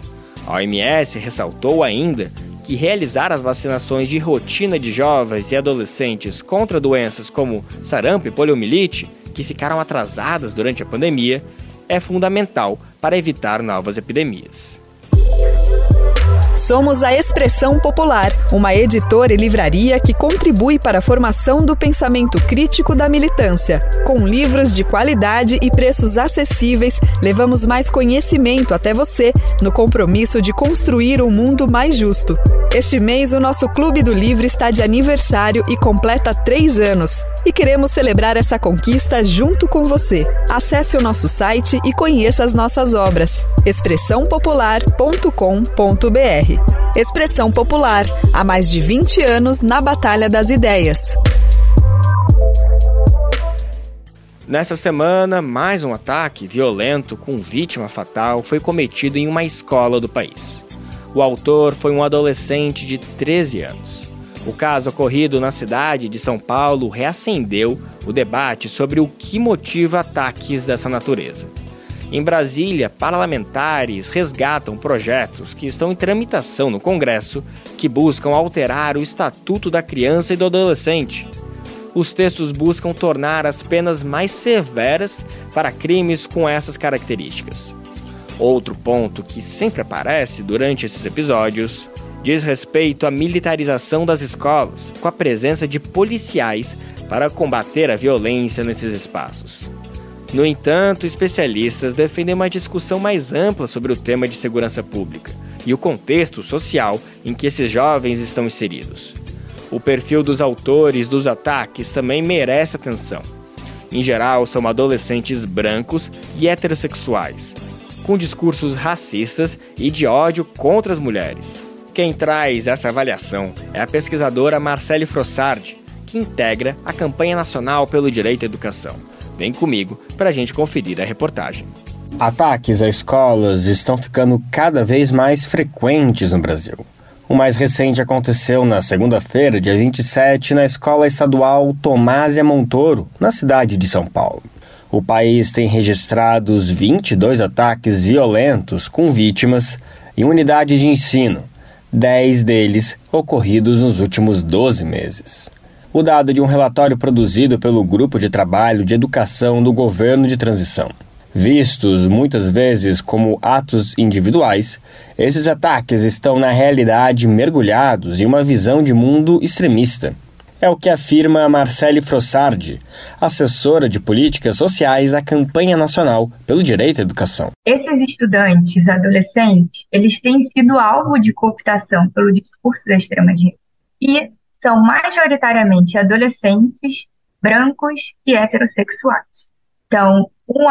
A OMS ressaltou ainda que realizar as vacinações de rotina de jovens e adolescentes contra doenças como sarampo e poliomielite, que ficaram atrasadas durante a pandemia, é fundamental para evitar novas epidemias. Somos a Expressão Popular, uma editora e livraria que contribui para a formação do pensamento crítico da militância. Com livros de qualidade e preços acessíveis, levamos mais conhecimento até você no compromisso de construir um mundo mais justo. Este mês, o nosso Clube do Livro está de aniversário e completa três anos. E queremos celebrar essa conquista junto com você. Acesse o nosso site e conheça as nossas obras. expressãopopular.com.br Expressão Popular, há mais de 20 anos na Batalha das Ideias. Nessa semana, mais um ataque violento com vítima fatal foi cometido em uma escola do país. O autor foi um adolescente de 13 anos. O caso ocorrido na cidade de São Paulo reacendeu o debate sobre o que motiva ataques dessa natureza. Em Brasília, parlamentares resgatam projetos que estão em tramitação no Congresso que buscam alterar o Estatuto da Criança e do Adolescente. Os textos buscam tornar as penas mais severas para crimes com essas características. Outro ponto que sempre aparece durante esses episódios diz respeito à militarização das escolas, com a presença de policiais para combater a violência nesses espaços. No entanto, especialistas defendem uma discussão mais ampla sobre o tema de segurança pública e o contexto social em que esses jovens estão inseridos. O perfil dos autores dos ataques também merece atenção. Em geral, são adolescentes brancos e heterossexuais, com discursos racistas e de ódio contra as mulheres. Quem traz essa avaliação é a pesquisadora Marcele Frossardi, que integra a campanha nacional pelo direito à educação. Vem comigo para a gente conferir a reportagem. Ataques a escolas estão ficando cada vez mais frequentes no Brasil. O mais recente aconteceu na segunda-feira, dia 27, na Escola Estadual Tomásia Montoro, na cidade de São Paulo. O país tem registrado 22 ataques violentos com vítimas em unidades de ensino, 10 deles ocorridos nos últimos 12 meses o dado de um relatório produzido pelo Grupo de Trabalho de Educação do Governo de Transição. Vistos muitas vezes como atos individuais, esses ataques estão na realidade mergulhados em uma visão de mundo extremista. É o que afirma Marcele Frossardi, assessora de políticas sociais da campanha nacional pelo direito à educação. Esses estudantes adolescentes, eles têm sido alvo de cooptação pelo discurso da extrema-direita. E são majoritariamente adolescentes, brancos e heterossexuais. Então, um,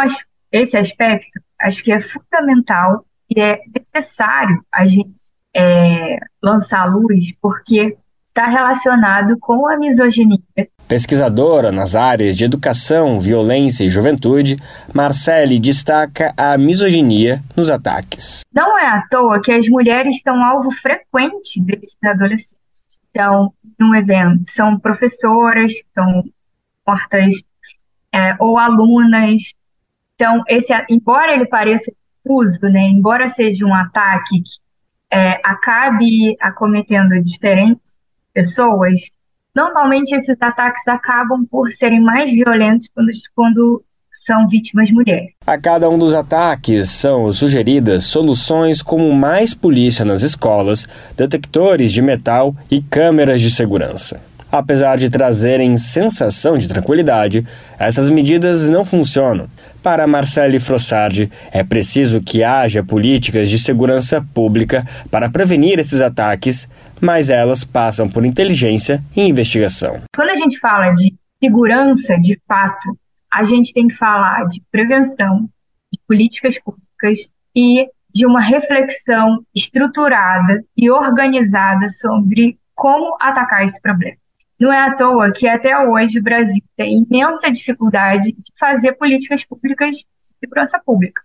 esse aspecto acho que é fundamental e é necessário a gente é, lançar luz, porque está relacionado com a misoginia. Pesquisadora nas áreas de educação, violência e juventude, Marcele destaca a misoginia nos ataques. Não é à toa que as mulheres são alvo frequente desses adolescentes. Então, num evento, são professoras, são mortas, é, ou alunas. Então, esse, embora ele pareça difuso, né, embora seja um ataque que é, acabe acometendo diferentes pessoas, normalmente esses ataques acabam por serem mais violentos quando, quando são vítimas mulheres. A cada um dos ataques são sugeridas soluções como mais polícia nas escolas, detectores de metal e câmeras de segurança. Apesar de trazerem sensação de tranquilidade, essas medidas não funcionam. Para Marcele Frossardi, é preciso que haja políticas de segurança pública para prevenir esses ataques, mas elas passam por inteligência e investigação. Quando a gente fala de segurança de fato, a gente tem que falar de prevenção, de políticas públicas e de uma reflexão estruturada e organizada sobre como atacar esse problema. Não é à toa que até hoje o Brasil tem imensa dificuldade de fazer políticas públicas de segurança pública,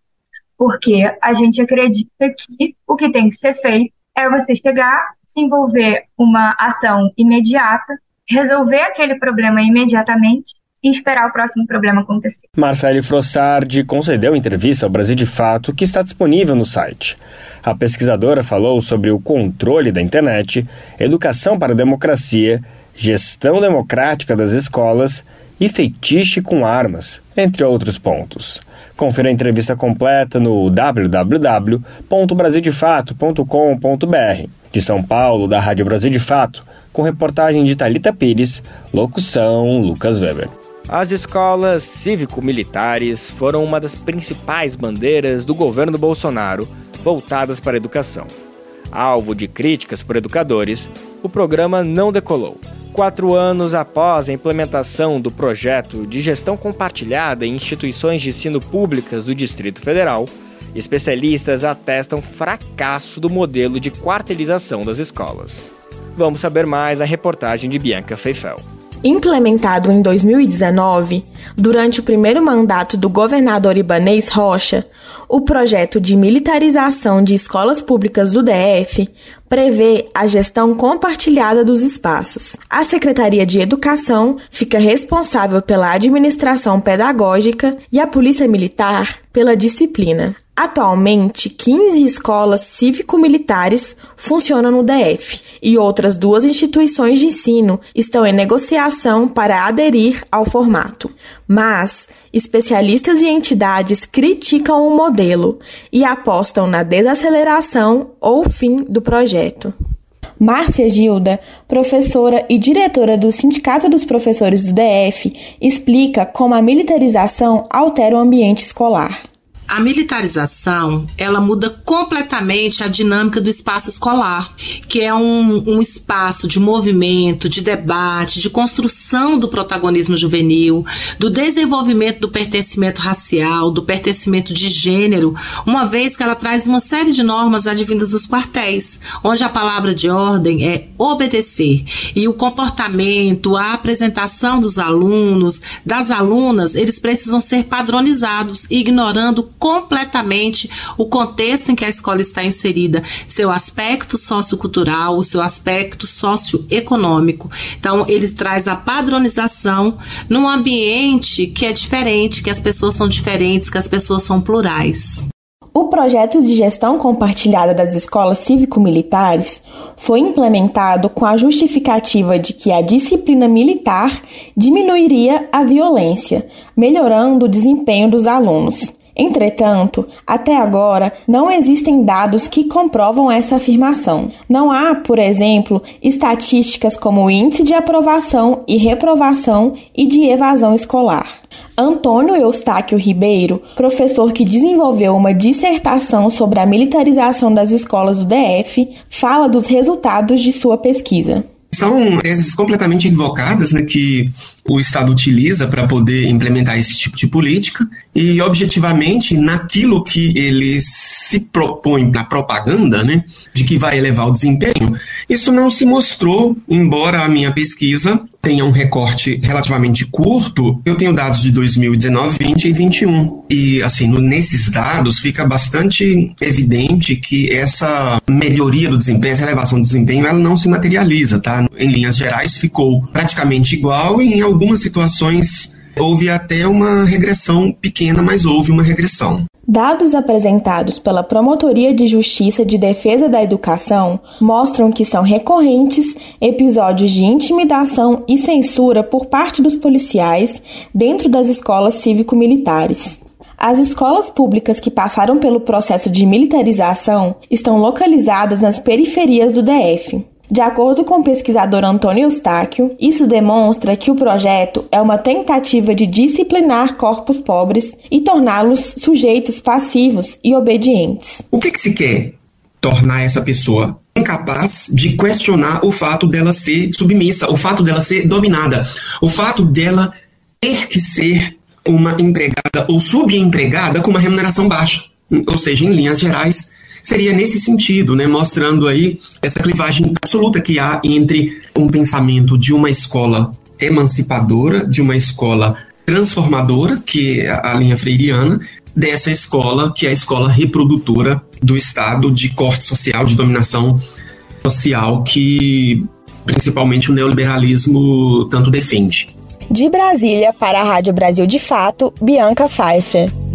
porque a gente acredita que o que tem que ser feito é você chegar, desenvolver uma ação imediata, resolver aquele problema imediatamente e esperar o próximo problema acontecer. Marcele Frossardi concedeu entrevista ao Brasil de Fato, que está disponível no site. A pesquisadora falou sobre o controle da internet, educação para a democracia, gestão democrática das escolas e feitiço com armas, entre outros pontos. Confira a entrevista completa no www.brasildefato.com.br. De São Paulo, da Rádio Brasil de Fato, com reportagem de Talita Pires, locução Lucas Weber. As escolas cívico-militares foram uma das principais bandeiras do governo Bolsonaro voltadas para a educação. Alvo de críticas por educadores, o programa não decolou. Quatro anos após a implementação do projeto de gestão compartilhada em instituições de ensino públicas do Distrito Federal, especialistas atestam fracasso do modelo de quartelização das escolas. Vamos saber mais na reportagem de Bianca Feifel. Implementado em 2019, durante o primeiro mandato do governador Ibanês Rocha, o projeto de militarização de escolas públicas do DF prevê a gestão compartilhada dos espaços. A Secretaria de Educação fica responsável pela administração pedagógica e a Polícia Militar pela disciplina. Atualmente, 15 escolas cívico-militares funcionam no DF e outras duas instituições de ensino estão em negociação para aderir ao formato. Mas especialistas e entidades criticam o modelo e apostam na desaceleração ou fim do projeto. Márcia Gilda, professora e diretora do Sindicato dos Professores do DF, explica como a militarização altera o ambiente escolar. A militarização, ela muda completamente a dinâmica do espaço escolar, que é um, um, espaço de movimento, de debate, de construção do protagonismo juvenil, do desenvolvimento do pertencimento racial, do pertencimento de gênero, uma vez que ela traz uma série de normas advindas dos quartéis, onde a palavra de ordem é obedecer. E o comportamento, a apresentação dos alunos, das alunas, eles precisam ser padronizados, ignorando completamente o contexto em que a escola está inserida, seu aspecto sociocultural, o seu aspecto socioeconômico. Então, ele traz a padronização num ambiente que é diferente, que as pessoas são diferentes, que as pessoas são plurais. O projeto de gestão compartilhada das escolas cívico-militares foi implementado com a justificativa de que a disciplina militar diminuiria a violência, melhorando o desempenho dos alunos. Entretanto, até agora não existem dados que comprovam essa afirmação. Não há, por exemplo, estatísticas como o índice de aprovação e reprovação e de evasão escolar. Antônio Eustáquio Ribeiro, professor que desenvolveu uma dissertação sobre a militarização das escolas do DF, fala dos resultados de sua pesquisa. São teses completamente equivocadas né, que o Estado utiliza para poder implementar esse tipo de política e, objetivamente, naquilo que ele se propõe na propaganda, né, de que vai elevar o desempenho, isso não se mostrou, embora a minha pesquisa tenha um recorte relativamente curto, eu tenho dados de 2019, 20 e 21. E, assim, no, nesses dados fica bastante evidente que essa melhoria do desempenho, essa elevação do desempenho, ela não se materializa, tá? Em linhas gerais, ficou praticamente igual e em algumas situações houve até uma regressão pequena, mas houve uma regressão. Dados apresentados pela Promotoria de Justiça de Defesa da Educação mostram que são recorrentes episódios de intimidação e censura por parte dos policiais dentro das escolas cívico-militares. As escolas públicas que passaram pelo processo de militarização estão localizadas nas periferias do DF. De acordo com o pesquisador Antônio Eustáquio, isso demonstra que o projeto é uma tentativa de disciplinar corpos pobres e torná-los sujeitos passivos e obedientes. O que, que se quer? Tornar essa pessoa incapaz de questionar o fato dela ser submissa, o fato dela ser dominada, o fato dela ter que ser uma empregada ou subempregada com uma remuneração baixa. Ou seja, em linhas gerais, seria nesse sentido, né, mostrando aí essa clivagem absoluta que há entre um pensamento de uma escola emancipadora, de uma escola transformadora, que é a linha freiriana, dessa escola, que é a escola reprodutora do Estado de corte social, de dominação social, que principalmente o neoliberalismo tanto defende. De Brasília para a Rádio Brasil de Fato, Bianca Pfeiffer.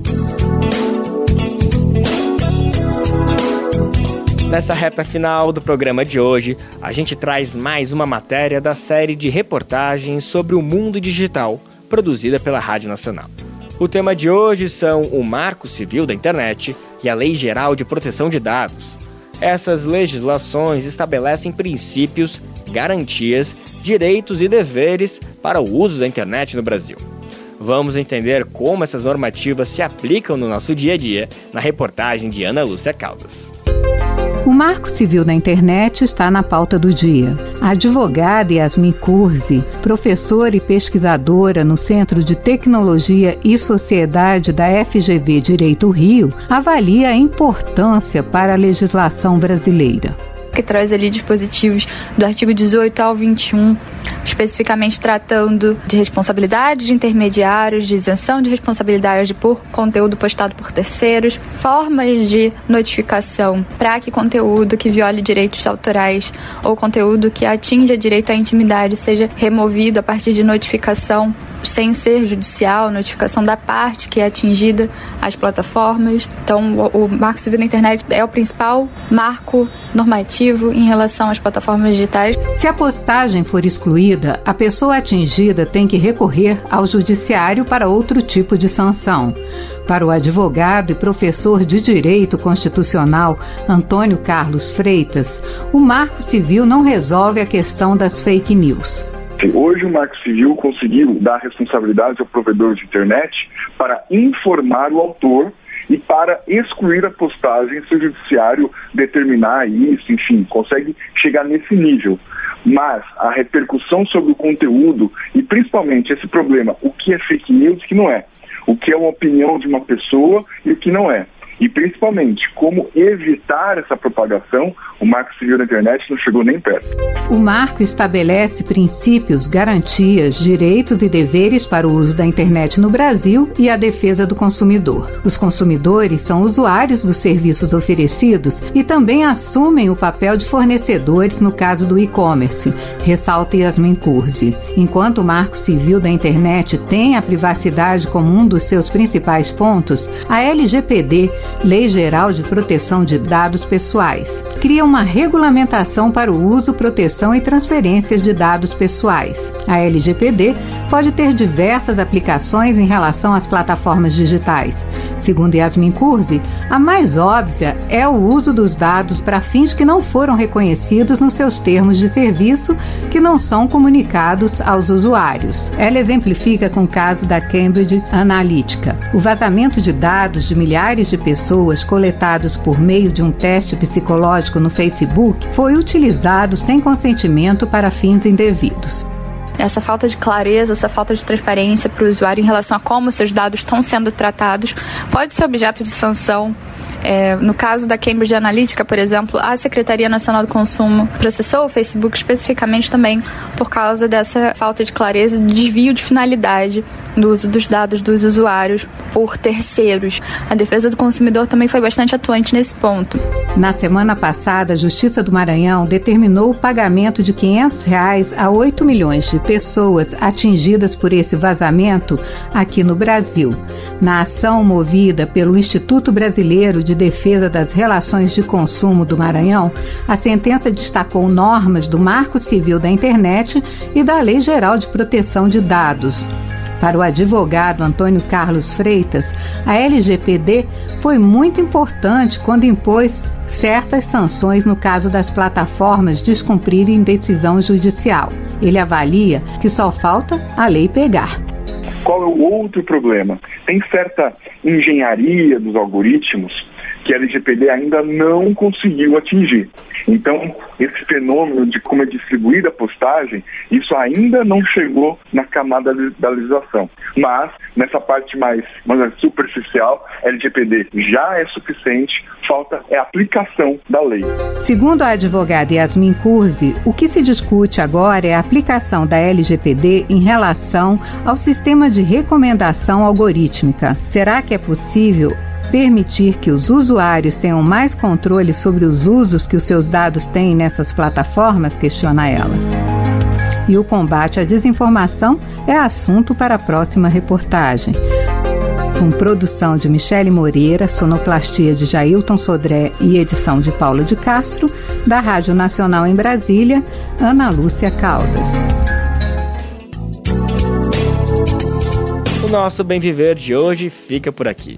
Nessa reta final do programa de hoje, a gente traz mais uma matéria da série de reportagens sobre o mundo digital, produzida pela Rádio Nacional. O tema de hoje são o Marco Civil da Internet e a Lei Geral de Proteção de Dados. Essas legislações estabelecem princípios, garantias, direitos e deveres para o uso da internet no Brasil. Vamos entender como essas normativas se aplicam no nosso dia a dia na reportagem de Ana Lúcia Caldas. O Marco Civil da Internet está na pauta do dia. A advogada Yasmin Curzi, professora e pesquisadora no Centro de Tecnologia e Sociedade da FGV Direito Rio, avalia a importância para a legislação brasileira. Que traz ali dispositivos do artigo 18 ao 21 especificamente tratando de responsabilidade de intermediários, de isenção de responsabilidade por conteúdo postado por terceiros, formas de notificação para que conteúdo que viole direitos autorais ou conteúdo que atinja direito à intimidade seja removido a partir de notificação sem ser judicial, notificação da parte que é atingida às plataformas. Então, o, o Marco Civil da Internet é o principal marco normativo em relação às plataformas digitais. Se a postagem for excluída, a pessoa atingida tem que recorrer ao judiciário para outro tipo de sanção. Para o advogado e professor de Direito Constitucional Antônio Carlos Freitas, o Marco Civil não resolve a questão das fake news. Hoje o Marco Civil conseguiu dar responsabilidade ao provedor de internet para informar o autor e para excluir a postagem se o judiciário determinar isso, enfim, consegue chegar nesse nível. Mas a repercussão sobre o conteúdo e principalmente esse problema, o que é fake news e o que não é, o que é uma opinião de uma pessoa e o que não é e principalmente como evitar essa propagação, o Marco Civil da Internet não chegou nem perto. O marco estabelece princípios, garantias, direitos e deveres para o uso da internet no Brasil e a defesa do consumidor. Os consumidores são usuários dos serviços oferecidos e também assumem o papel de fornecedores no caso do e-commerce, ressalta Yasmin Curzi. Enquanto o Marco Civil da Internet tem a privacidade como um dos seus principais pontos, a LGPD Lei Geral de Proteção de Dados Pessoais. Cria uma regulamentação para o uso, proteção e transferências de dados pessoais. A LGPD pode ter diversas aplicações em relação às plataformas digitais. Segundo Yasmin Kurzi, a mais óbvia é o uso dos dados para fins que não foram reconhecidos nos seus termos de serviço, que não são comunicados aos usuários. Ela exemplifica com o caso da Cambridge Analytica. O vazamento de dados de milhares de pessoas coletados por meio de um teste psicológico no Facebook foi utilizado sem consentimento para fins indevidos. Essa falta de clareza, essa falta de transparência para o usuário em relação a como seus dados estão sendo tratados, pode ser objeto de sanção é, no caso da Cambridge Analytica, por exemplo, a Secretaria Nacional do Consumo processou o Facebook especificamente também por causa dessa falta de clareza e desvio de finalidade do uso dos dados dos usuários por terceiros. A defesa do consumidor também foi bastante atuante nesse ponto. Na semana passada, a Justiça do Maranhão determinou o pagamento de 500 reais a 8 milhões de pessoas atingidas por esse vazamento aqui no Brasil. Na ação movida pelo Instituto Brasileiro de de Defesa das Relações de Consumo do Maranhão, a sentença destacou normas do Marco Civil da Internet e da Lei Geral de Proteção de Dados. Para o advogado Antônio Carlos Freitas, a LGPD foi muito importante quando impôs certas sanções no caso das plataformas descumprirem decisão judicial. Ele avalia que só falta a lei pegar. Qual é o outro problema? Tem certa engenharia dos algoritmos que a LGPD ainda não conseguiu atingir. Então, esse fenômeno de como é distribuída a postagem, isso ainda não chegou na camada da legislação. Mas, nessa parte mais, mais superficial, LGPD já é suficiente, falta é a aplicação da lei. Segundo a advogada Yasmin Curzi, o que se discute agora é a aplicação da LGPD em relação ao sistema de recomendação algorítmica. Será que é possível permitir que os usuários tenham mais controle sobre os usos que os seus dados têm nessas plataformas? Questiona ela. E o combate à desinformação é assunto para a próxima reportagem. Com produção de Michele Moreira, sonoplastia de Jailton Sodré e edição de Paulo de Castro, da Rádio Nacional em Brasília, Ana Lúcia Caldas. O nosso Bem Viver de hoje fica por aqui.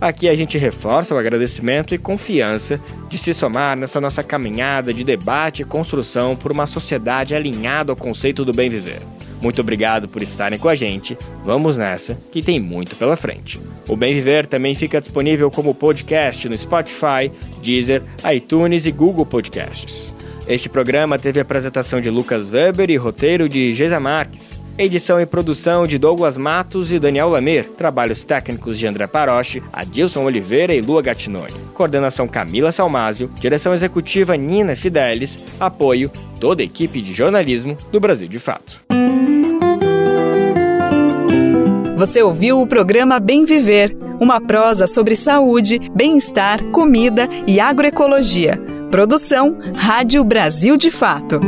Aqui a gente reforça o agradecimento e confiança de se somar nessa nossa caminhada de debate e construção por uma sociedade alinhada ao conceito do bem viver. Muito obrigado por estarem com a gente. Vamos nessa, que tem muito pela frente. O Bem Viver também fica disponível como podcast no Spotify, Deezer, iTunes e Google Podcasts. Este programa teve apresentação de Lucas Weber e roteiro de Geisa Marques. Edição e produção de Douglas Matos e Daniel Lamer. Trabalhos técnicos de André Paroche, Adilson Oliveira e Lua Gatinoni. Coordenação Camila Salmásio. Direção executiva Nina Fidelis. Apoio toda a equipe de jornalismo do Brasil de Fato. Você ouviu o programa Bem Viver, uma prosa sobre saúde, bem-estar, comida e agroecologia. Produção Rádio Brasil de Fato.